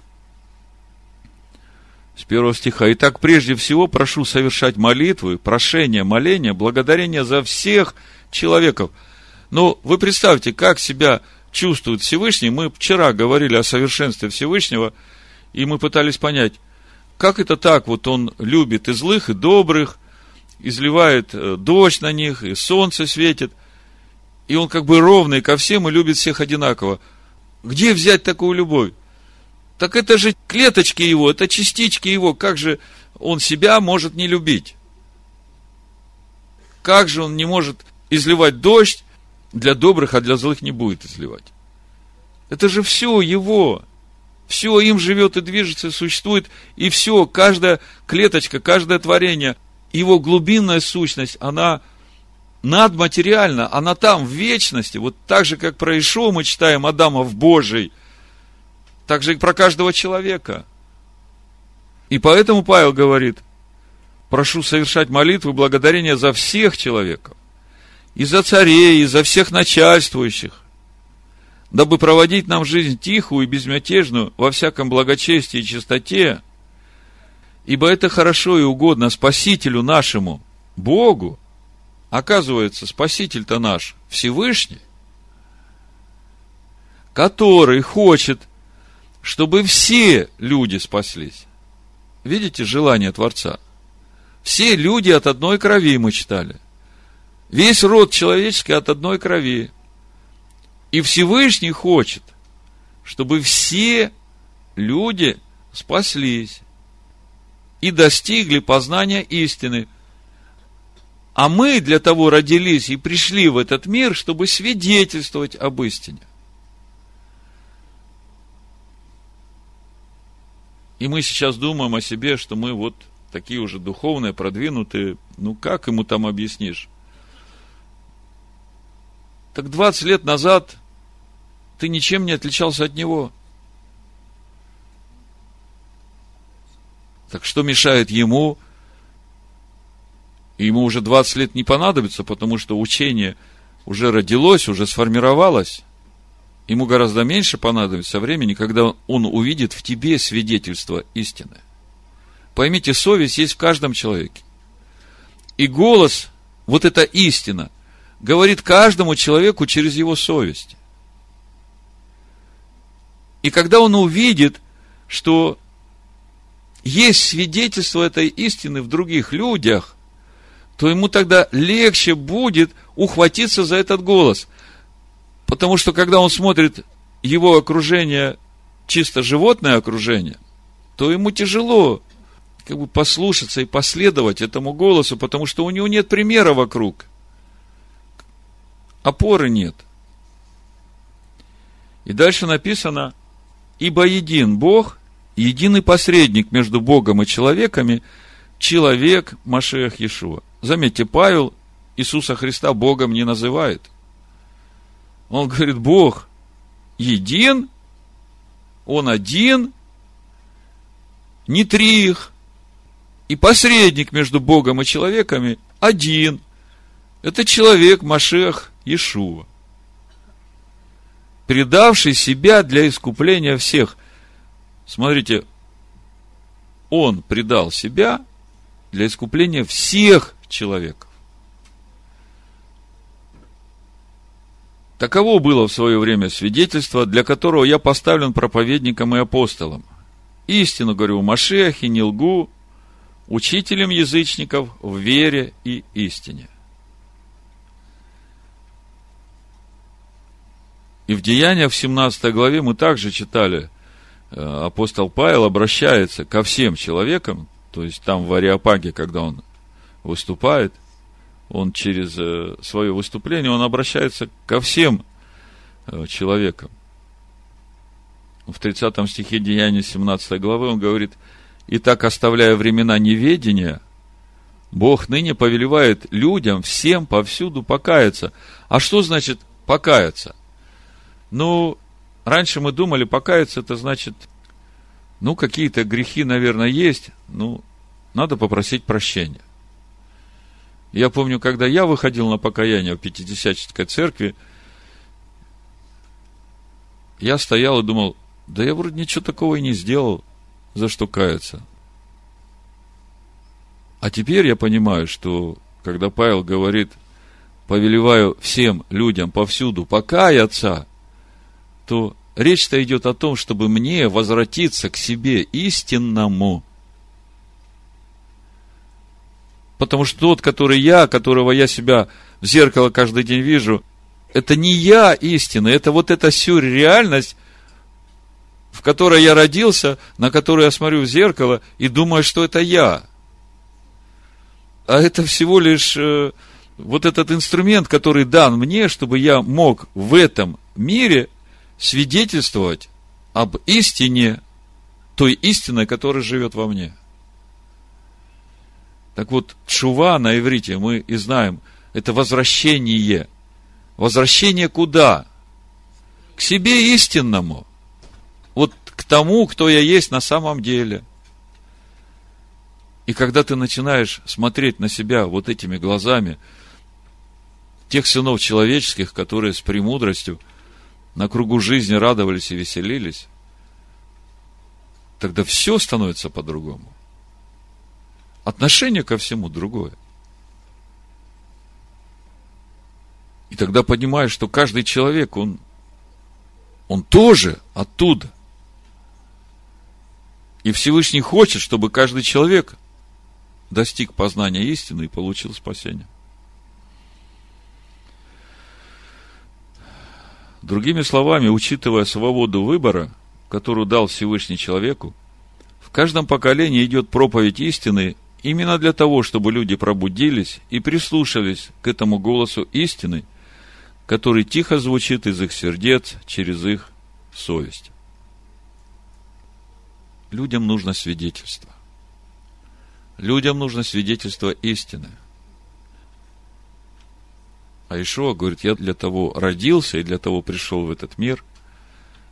с первого стиха, «Итак, прежде всего прошу совершать молитвы, прошения, моления, благодарения за всех человеков». Но вы представьте, как себя чувствует Всевышний. Мы вчера говорили о совершенстве Всевышнего, и мы пытались понять, как это так, вот он любит и злых, и добрых, изливает э, дождь на них, и солнце светит, и он как бы ровный ко всем и любит всех одинаково. Где взять такую любовь? Так это же клеточки его, это частички его, как же он себя может не любить? Как же он не может изливать дождь, для добрых, а для злых не будет изливать. Это же все его. Все им живет и движется, существует. И все, каждая клеточка, каждое творение, его глубинная сущность, она надматериальна, она там, в вечности. Вот так же, как про Ишуа мы читаем Адама в Божий, так же и про каждого человека. И поэтому Павел говорит, прошу совершать молитвы благодарения за всех человеков и за царей, и за всех начальствующих, дабы проводить нам жизнь тихую и безмятежную во всяком благочестии и чистоте, ибо это хорошо и угодно Спасителю нашему, Богу. Оказывается, Спаситель-то наш Всевышний, который хочет, чтобы все люди спаслись. Видите желание Творца? Все люди от одной крови мы читали – Весь род человеческий от одной крови. И Всевышний хочет, чтобы все люди спаслись и достигли познания истины. А мы для того родились и пришли в этот мир, чтобы свидетельствовать об истине. И мы сейчас думаем о себе, что мы вот такие уже духовные, продвинутые. Ну, как ему там объяснишь? Так 20 лет назад ты ничем не отличался от него. Так что мешает ему Ему уже 20 лет не понадобится, потому что учение уже родилось, уже сформировалось. Ему гораздо меньше понадобится времени, когда он увидит в тебе свидетельство истины. Поймите, совесть есть в каждом человеке. И голос, вот эта истина, говорит каждому человеку через его совесть. И когда он увидит, что есть свидетельство этой истины в других людях, то ему тогда легче будет ухватиться за этот голос. Потому что когда он смотрит его окружение, чисто животное окружение, то ему тяжело как бы послушаться и последовать этому голосу, потому что у него нет примера вокруг. Опоры нет. И дальше написано, ибо един Бог, единый посредник между Богом и человеками, человек Машех Иешуа. Заметьте, Павел Иисуса Христа Богом не называет. Он говорит, Бог един, Он один, не три их, и посредник между Богом и человеками один. Это человек Машех Иешуа, предавший себя для искупления всех – Смотрите, он предал себя для искупления всех человеков. Таково было в свое время свидетельство, для которого я поставлен проповедником и апостолом. Истину говорю, Машехе не лгу, учителем язычников в вере и истине. И в Деяниях в 17 главе мы также читали – Э, апостол Павел обращается ко всем человекам, то есть там в Ариапаге, когда он выступает, он через э, свое выступление, он обращается ко всем э, человекам. В 30 стихе Деяния 17 главы он говорит, «И так, оставляя времена неведения, Бог ныне повелевает людям всем повсюду покаяться». А что значит покаяться? Ну, Раньше мы думали, покаяться это значит, ну, какие-то грехи, наверное, есть, ну, надо попросить прощения. Я помню, когда я выходил на покаяние в Пятидесятнической церкви, я стоял и думал, да я вроде ничего такого и не сделал, за что каяться. А теперь я понимаю, что когда Павел говорит, повелеваю всем людям повсюду покаяться, то Речь-то идет о том, чтобы мне возвратиться к себе истинному. Потому что тот, который я, которого я себя в зеркало каждый день вижу, это не я истина, это вот эта сюрреальность, в которой я родился, на которую я смотрю в зеркало и думаю, что это я. А это всего лишь э, вот этот инструмент, который дан мне, чтобы я мог в этом мире свидетельствовать об истине, той истиной, которая живет во мне. Так вот, чува на иврите, мы и знаем, это возвращение. Возвращение куда? К себе истинному. Вот к тому, кто я есть на самом деле. И когда ты начинаешь смотреть на себя вот этими глазами, тех сынов человеческих, которые с премудростью – на кругу жизни радовались и веселились, тогда все становится по-другому. Отношение ко всему другое. И тогда понимаешь, что каждый человек, он, он тоже оттуда. И Всевышний хочет, чтобы каждый человек достиг познания истины и получил спасение. Другими словами, учитывая свободу выбора, которую дал Всевышний человеку, в каждом поколении идет проповедь истины именно для того, чтобы люди пробудились и прислушались к этому голосу истины, который тихо звучит из их сердец через их совесть. людям нужно свидетельство. Людям нужно свидетельство истины. А Ишуа говорит, я для того родился и для того пришел в этот мир,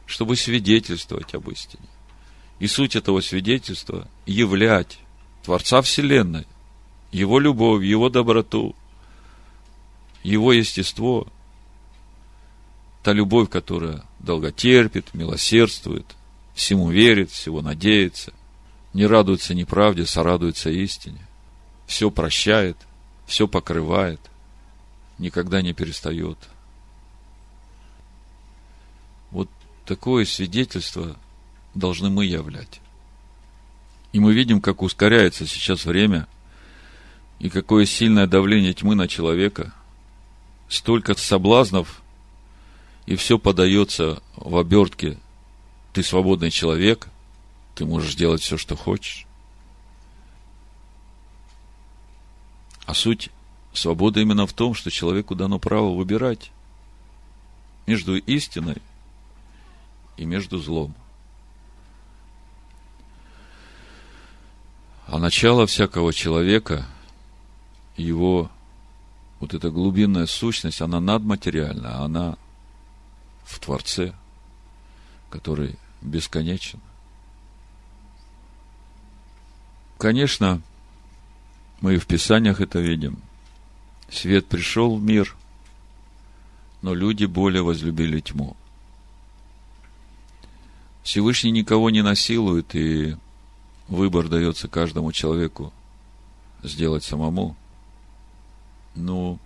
чтобы свидетельствовать об истине. И суть этого свидетельства – являть Творца Вселенной, Его любовь, Его доброту, Его естество, та любовь, которая долготерпит, милосердствует, всему верит, всего надеется, не радуется неправде, сорадуется истине, все прощает, все покрывает, никогда не перестает. Вот такое свидетельство должны мы являть. И мы видим, как ускоряется сейчас время, и какое сильное давление тьмы на человека, столько соблазнов, и все подается в обертке ты свободный человек, ты можешь делать все, что хочешь. А суть свободы именно в том, что человеку дано право выбирать между истиной и между злом. А начало всякого человека, его вот эта глубинная сущность, она надматериальна, она в Творце, который бесконечен. Конечно, мы и в Писаниях это видим. Свет пришел в мир, но люди более возлюбили тьму. Всевышний никого не насилует, и выбор дается каждому человеку сделать самому. Ну,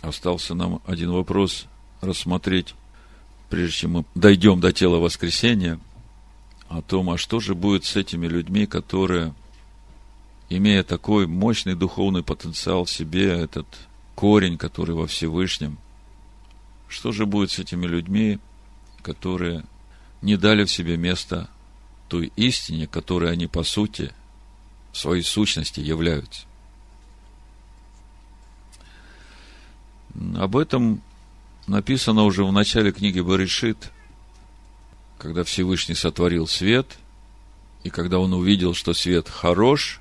остался нам один вопрос рассмотреть прежде чем мы дойдем до тела воскресения, о том, а что же будет с этими людьми, которые, имея такой мощный духовный потенциал в себе, этот корень, который во Всевышнем, что же будет с этими людьми, которые не дали в себе место той истине, которой они по сути, в своей сущности являются. Об этом написано уже в начале книги Баришит, когда Всевышний сотворил свет, и когда он увидел, что свет хорош,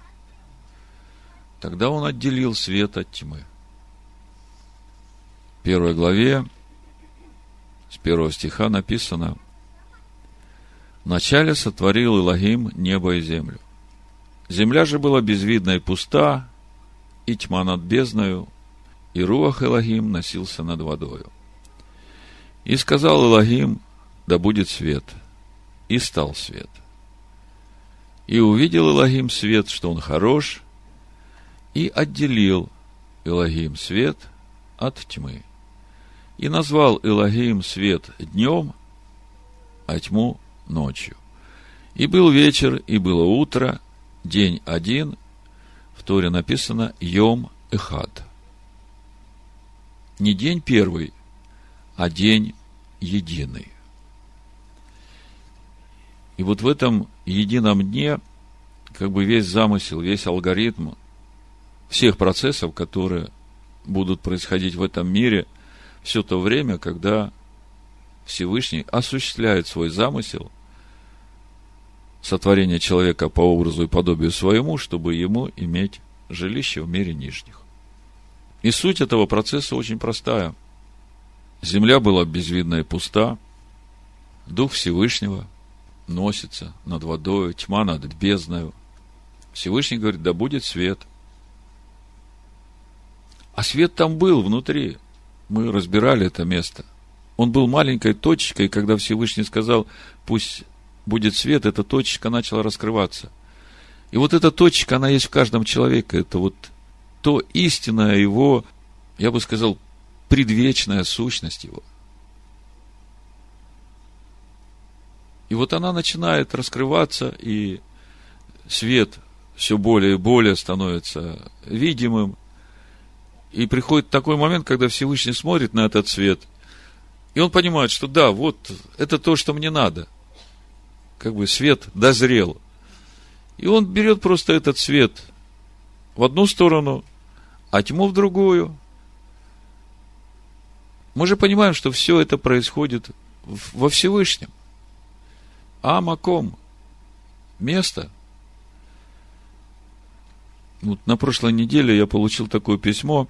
тогда он отделил свет от тьмы. В первой главе, с первого стиха написано, «Вначале сотворил Илогим небо и землю. Земля же была безвидна и пуста, и тьма над бездною, и руах Илогим носился над водою. И сказал Илогим, да будет свет. И стал свет. И увидел Илогим свет, что он хорош, и отделил Илогим свет от тьмы. И назвал Илогим свет днем, а тьму ночью. И был вечер, и было утро, день один, в Торе написано Йом Эхад. Не день первый, а день единый. И вот в этом едином дне как бы весь замысел, весь алгоритм всех процессов, которые будут происходить в этом мире все то время, когда Всевышний осуществляет свой замысел сотворения человека по образу и подобию своему, чтобы ему иметь жилище в мире нижних. И суть этого процесса очень простая – Земля была безвидна и пуста. Дух Всевышнего носится над водой, тьма над бездною. Всевышний говорит, да будет свет. А свет там был внутри. Мы разбирали это место. Он был маленькой точечкой, когда Всевышний сказал, пусть будет свет, эта точечка начала раскрываться. И вот эта точечка, она есть в каждом человеке. Это вот то истинное его, я бы сказал, предвечная сущность его. И вот она начинает раскрываться, и свет все более и более становится видимым. И приходит такой момент, когда Всевышний смотрит на этот свет, и он понимает, что да, вот это то, что мне надо. Как бы свет дозрел. И он берет просто этот свет в одну сторону, а тьму в другую. Мы же понимаем, что все это происходит во Всевышнем. Амаком. место. Вот на прошлой неделе я получил такое письмо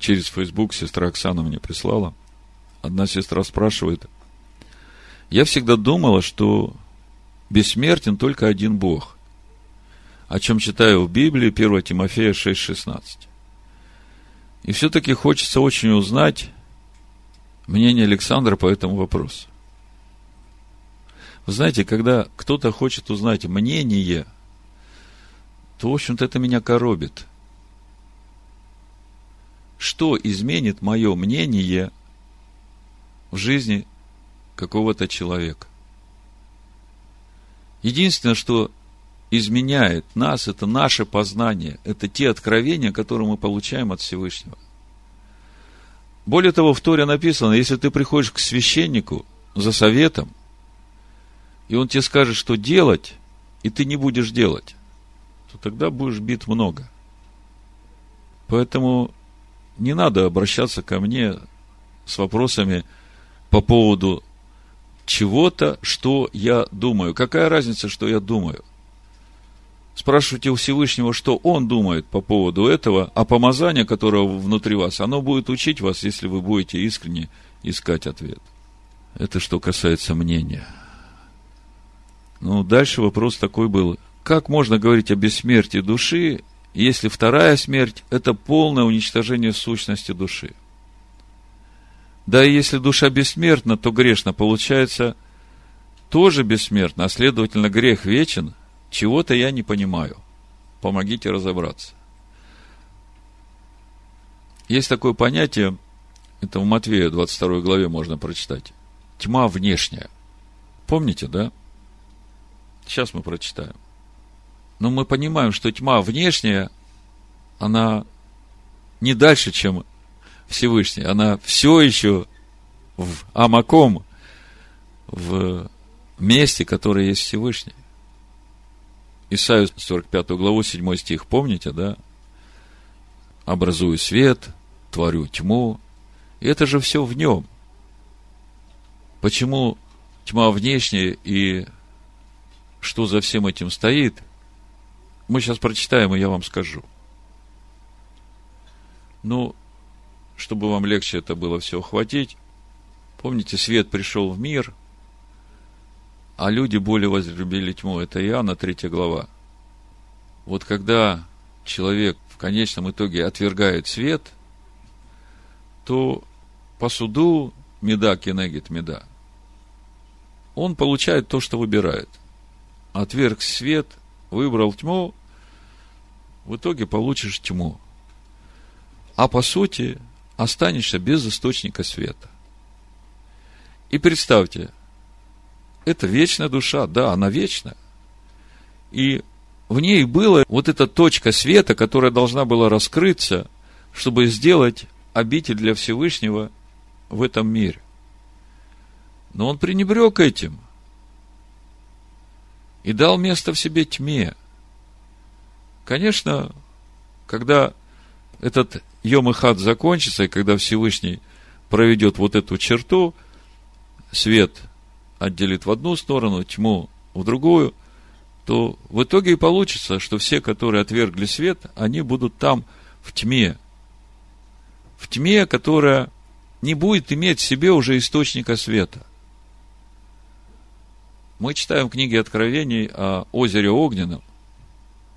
через Facebook, сестра Оксана мне прислала. Одна сестра спрашивает, я всегда думала, что бессмертен только один Бог, о чем читаю в Библии 1 Тимофея 6,16. И все-таки хочется очень узнать мнение Александра по этому вопросу. Вы знаете, когда кто-то хочет узнать мнение, то, в общем-то, это меня коробит. Что изменит мое мнение в жизни какого-то человека? Единственное, что изменяет нас, это наше познание, это те откровения, которые мы получаем от Всевышнего. Более того, в Торе написано, если ты приходишь к священнику за советом, и он тебе скажет, что делать, и ты не будешь делать, то тогда будешь бит много. Поэтому не надо обращаться ко мне с вопросами по поводу чего-то, что я думаю. Какая разница, что я думаю? Спрашивайте у Всевышнего, что он думает по поводу этого, а помазание, которое внутри вас, оно будет учить вас, если вы будете искренне искать ответ. Это что касается мнения. Ну, дальше вопрос такой был. Как можно говорить о бессмертии души, если вторая смерть – это полное уничтожение сущности души? Да и если душа бессмертна, то грешно получается тоже бессмертна, а следовательно грех вечен, чего-то я не понимаю. Помогите разобраться. Есть такое понятие, это в Матвея 22 главе можно прочитать. Тьма внешняя. Помните, да? Сейчас мы прочитаем. Но мы понимаем, что тьма внешняя, она не дальше, чем Всевышний. Она все еще в Амаком, в месте, которое есть Всевышний. Исайю 45 главу, 7 стих, помните, да? Образую свет, творю тьму. И это же все в нем. Почему тьма внешняя и что за всем этим стоит, мы сейчас прочитаем, и я вам скажу. Ну, чтобы вам легче это было все ухватить, помните, свет пришел в мир, а люди более возлюбили тьму. Это Иоанна 3 глава. Вот когда человек в конечном итоге отвергает свет, то по суду меда кенегит меда. Он получает то, что выбирает – отверг свет, выбрал тьму, в итоге получишь тьму. А по сути, останешься без источника света. И представьте, это вечная душа, да, она вечная. И в ней была вот эта точка света, которая должна была раскрыться, чтобы сделать обитель для Всевышнего в этом мире. Но он пренебрег этим – и дал место в себе тьме. Конечно, когда этот Йом и Хад закончится, и когда Всевышний проведет вот эту черту, свет отделит в одну сторону, тьму в другую, то в итоге и получится, что все, которые отвергли свет, они будут там в тьме. В тьме, которая не будет иметь в себе уже источника света. Мы читаем книги Откровений о озере Огненном,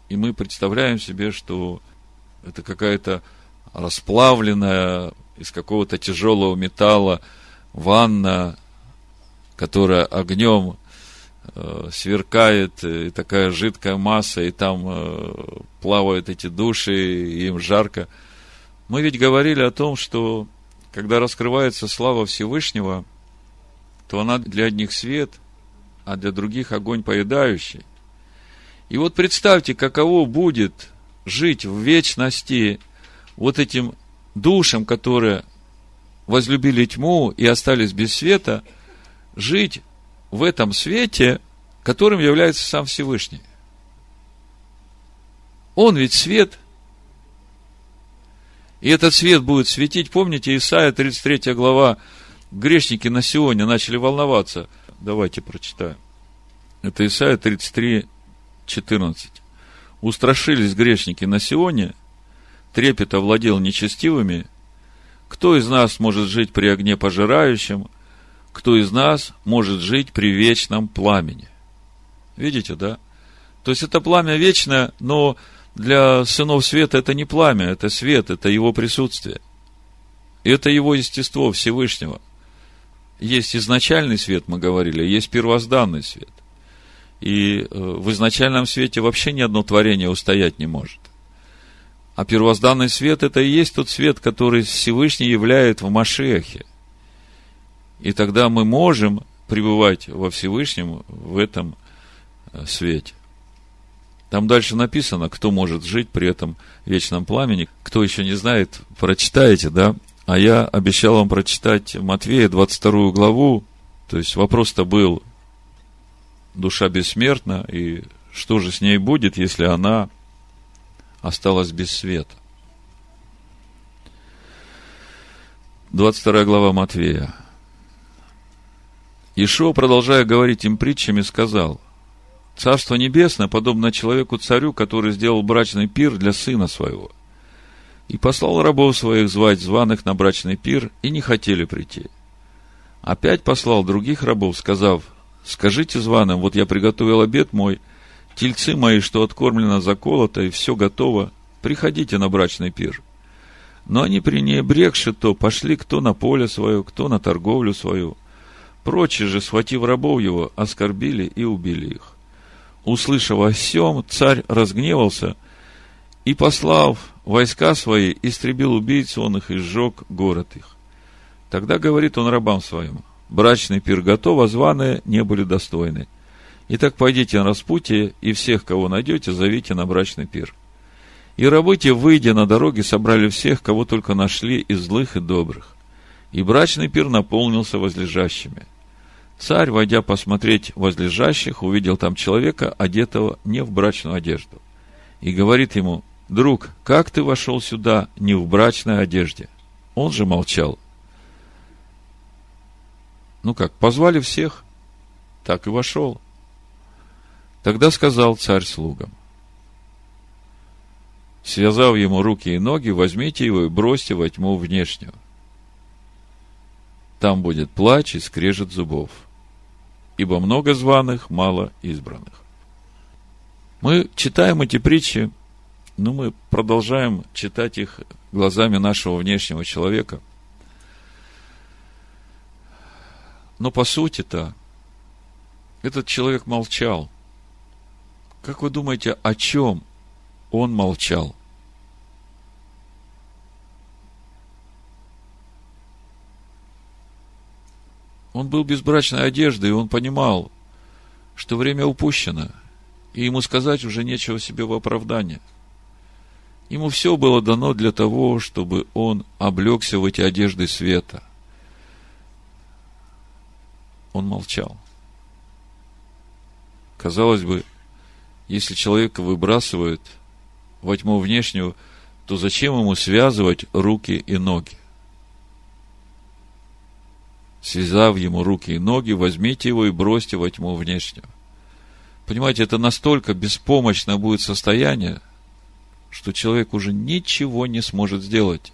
и мы представляем себе, что это какая-то расплавленная из какого-то тяжелого металла ванна, которая огнем э, сверкает, и такая жидкая масса, и там э, плавают эти души, и им жарко. Мы ведь говорили о том, что когда раскрывается слава Всевышнего, то она для одних свет, а для других огонь поедающий. И вот представьте, каково будет жить в вечности вот этим душам, которые возлюбили тьму и остались без света, жить в этом свете, которым является сам Всевышний. Он ведь свет. И этот свет будет светить. Помните, Исайя 33 глава, грешники на сегодня начали волноваться – Давайте прочитаем. Это Исайя 33, 14. Устрашились грешники на Сионе, трепет овладел нечестивыми. Кто из нас может жить при огне пожирающем? Кто из нас может жить при вечном пламени? Видите, да? То есть это пламя вечное, но для сынов света это не пламя, это свет, это его присутствие. Это его естество Всевышнего. Есть изначальный свет, мы говорили, есть первозданный свет. И э, в изначальном свете вообще ни одно творение устоять не может. А первозданный свет – это и есть тот свет, который Всевышний являет в Машехе. И тогда мы можем пребывать во Всевышнем в этом э, свете. Там дальше написано, кто может жить при этом вечном пламени. Кто еще не знает, прочитайте, да? А я обещал вам прочитать Матвея 22 главу. То есть вопрос-то был, душа бессмертна, и что же с ней будет, если она осталась без света? 22 глава Матвея. Ишо, продолжая говорить им притчами, сказал – Царство Небесное подобно человеку-царю, который сделал брачный пир для сына своего. И послал рабов своих звать званых на брачный пир, и не хотели прийти. Опять послал других рабов, сказав, скажите званым, вот я приготовил обед мой, тельцы мои, что откормлено заколото, и все готово, приходите на брачный пир. Но они, пренебрегши то, пошли кто на поле свое, кто на торговлю свою. Прочие же, схватив рабов его, оскорбили и убили их услышав о сем, царь разгневался и, послав войска свои, истребил убийц он их и сжег город их. Тогда говорит он рабам своим, брачный пир готов, а званые не были достойны. Итак, пойдите на распутье, и всех, кого найдете, зовите на брачный пир. И рабы те, выйдя на дороге, собрали всех, кого только нашли, из злых и добрых. И брачный пир наполнился возлежащими. Царь, войдя посмотреть возлежащих, увидел там человека, одетого не в брачную одежду. И говорит ему, друг, как ты вошел сюда не в брачной одежде? Он же молчал. Ну как, позвали всех, так и вошел. Тогда сказал царь слугам, связав ему руки и ноги, возьмите его и бросьте во тьму внешнюю. Там будет плач и скрежет зубов ибо много званых, мало избранных. Мы читаем эти притчи, но мы продолжаем читать их глазами нашего внешнего человека. Но по сути-то этот человек молчал. Как вы думаете, о чем он молчал? Он был без брачной одежды, и он понимал, что время упущено, и ему сказать уже нечего себе в оправдание. Ему все было дано для того, чтобы он облегся в эти одежды света. Он молчал. Казалось бы, если человека выбрасывают во тьму внешнюю, то зачем ему связывать руки и ноги? связав ему руки и ноги, возьмите его и бросьте во тьму внешнюю. Понимаете, это настолько беспомощное будет состояние, что человек уже ничего не сможет сделать.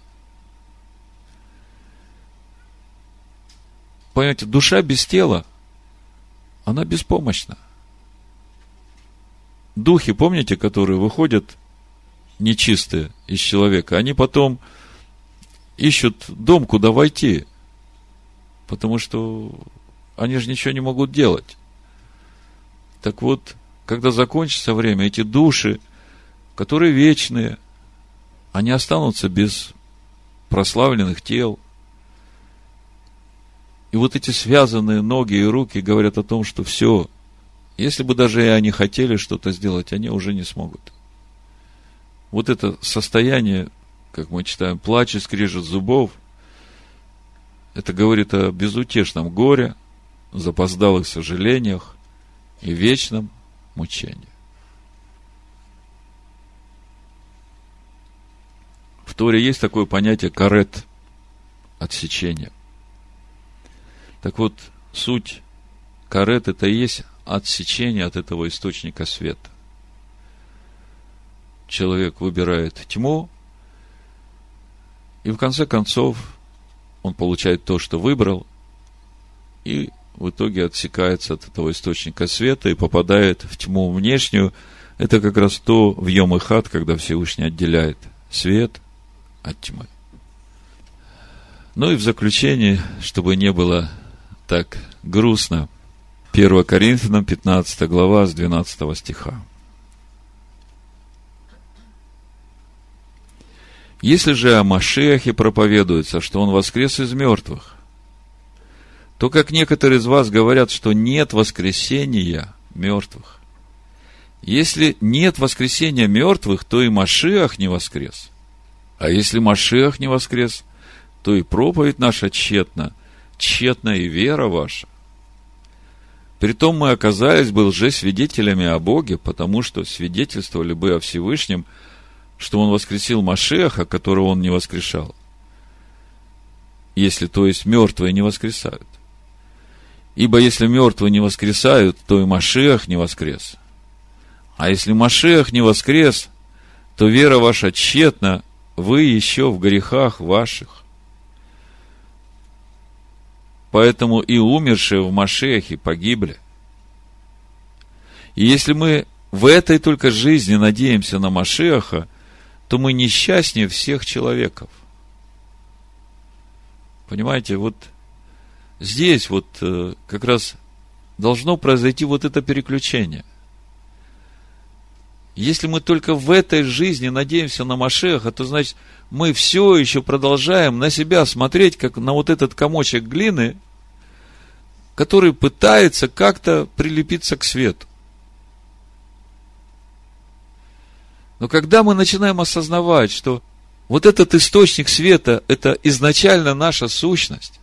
Понимаете, душа без тела, она беспомощна. Духи, помните, которые выходят нечистые из человека, они потом ищут дом, куда войти – потому что они же ничего не могут делать. Так вот, когда закончится время, эти души, которые вечные, они останутся без прославленных тел. И вот эти связанные ноги и руки говорят о том, что все, если бы даже и они хотели что-то сделать, они уже не смогут. Вот это состояние, как мы читаем, плач и скрежет зубов – это говорит о безутешном горе, запоздалых сожалениях и вечном мучении. В Торе есть такое понятие карет, отсечение. Так вот, суть карет это и есть отсечение от этого источника света. Человек выбирает тьму, и в конце концов он получает то, что выбрал, и в итоге отсекается от этого источника света и попадает в тьму внешнюю. Это как раз то в Йом и Хат, когда Всевышний отделяет свет от тьмы. Ну и в заключение, чтобы не было так грустно, 1 Коринфянам 15 глава с 12 стиха. Если же о Машехе проповедуется, что он воскрес из мертвых, то как некоторые из вас говорят, что нет воскресения мертвых. Если нет воскресения мертвых, то и Машиах не воскрес. А если Машиах не воскрес, то и проповедь наша тщетна, тщетна и вера ваша. Притом мы оказались бы лжесвидетелями о Боге, потому что свидетельствовали бы о Всевышнем, что Он воскресил Машеха, которого Он не воскрешал. Если, то есть, мертвые не воскресают. Ибо если мертвые не воскресают, то и Машех не воскрес. А если Машех не воскрес, то вера ваша тщетна, вы еще в грехах ваших. Поэтому и умершие в Машехе погибли. И если мы в этой только жизни надеемся на Машеха, то мы несчастнее всех человеков. Понимаете, вот здесь вот э, как раз должно произойти вот это переключение. Если мы только в этой жизни надеемся на Машеха, то значит мы все еще продолжаем на себя смотреть, как на вот этот комочек глины, который пытается как-то прилепиться к свету. Но когда мы начинаем осознавать, что вот этот источник света – это изначально наша сущность,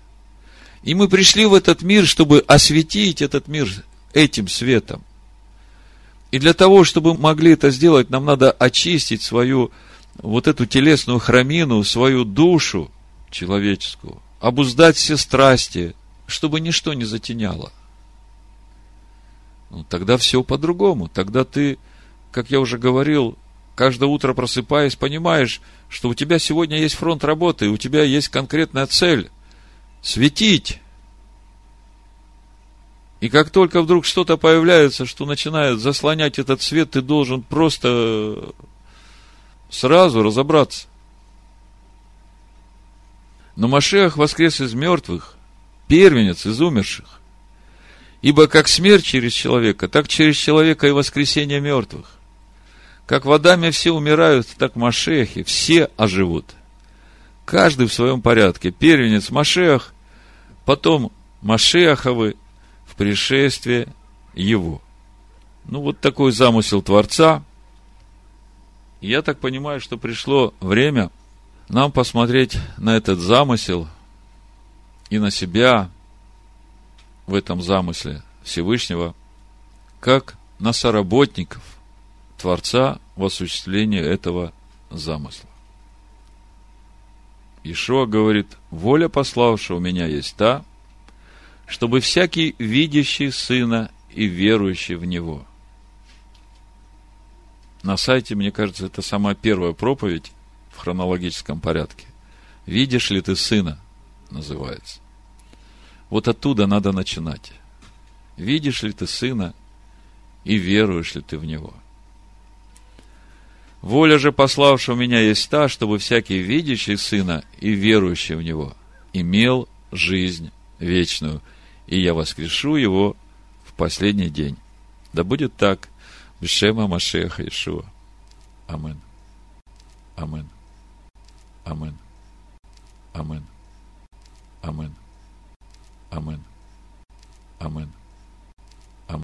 и мы пришли в этот мир, чтобы осветить этот мир этим светом. И для того, чтобы могли это сделать, нам надо очистить свою вот эту телесную храмину, свою душу человеческую, обуздать все страсти, чтобы ничто не затеняло. Ну, тогда все по-другому. Тогда ты, как я уже говорил, каждое утро просыпаясь, понимаешь, что у тебя сегодня есть фронт работы, у тебя есть конкретная цель – светить. И как только вдруг что-то появляется, что начинает заслонять этот свет, ты должен просто сразу разобраться. Но Машех воскрес из мертвых, первенец из умерших. Ибо как смерть через человека, так через человека и воскресение мертвых. Как в Адаме все умирают, так Машехи все оживут. Каждый в своем порядке. Первенец Машех, потом Машеховы пришествие его. Ну, вот такой замысел Творца. Я так понимаю, что пришло время нам посмотреть на этот замысел и на себя в этом замысле Всевышнего, как на соработников Творца в осуществлении этого замысла. Ишуа говорит, воля пославшего меня есть та, чтобы всякий видящий Сына и верующий в Него. На сайте, мне кажется, это самая первая проповедь в хронологическом порядке. «Видишь ли ты Сына?» называется. Вот оттуда надо начинать. Видишь ли ты Сына и веруешь ли ты в Него – Воля же пославшего меня есть та, чтобы всякий видящий Сына и верующий в Него имел жизнь вечную, и я воскрешу его в последний день. Да будет так. Бешема Машеха Ишуа. Амин. Амин. Амин. Амин. Амин. Амин. Амин.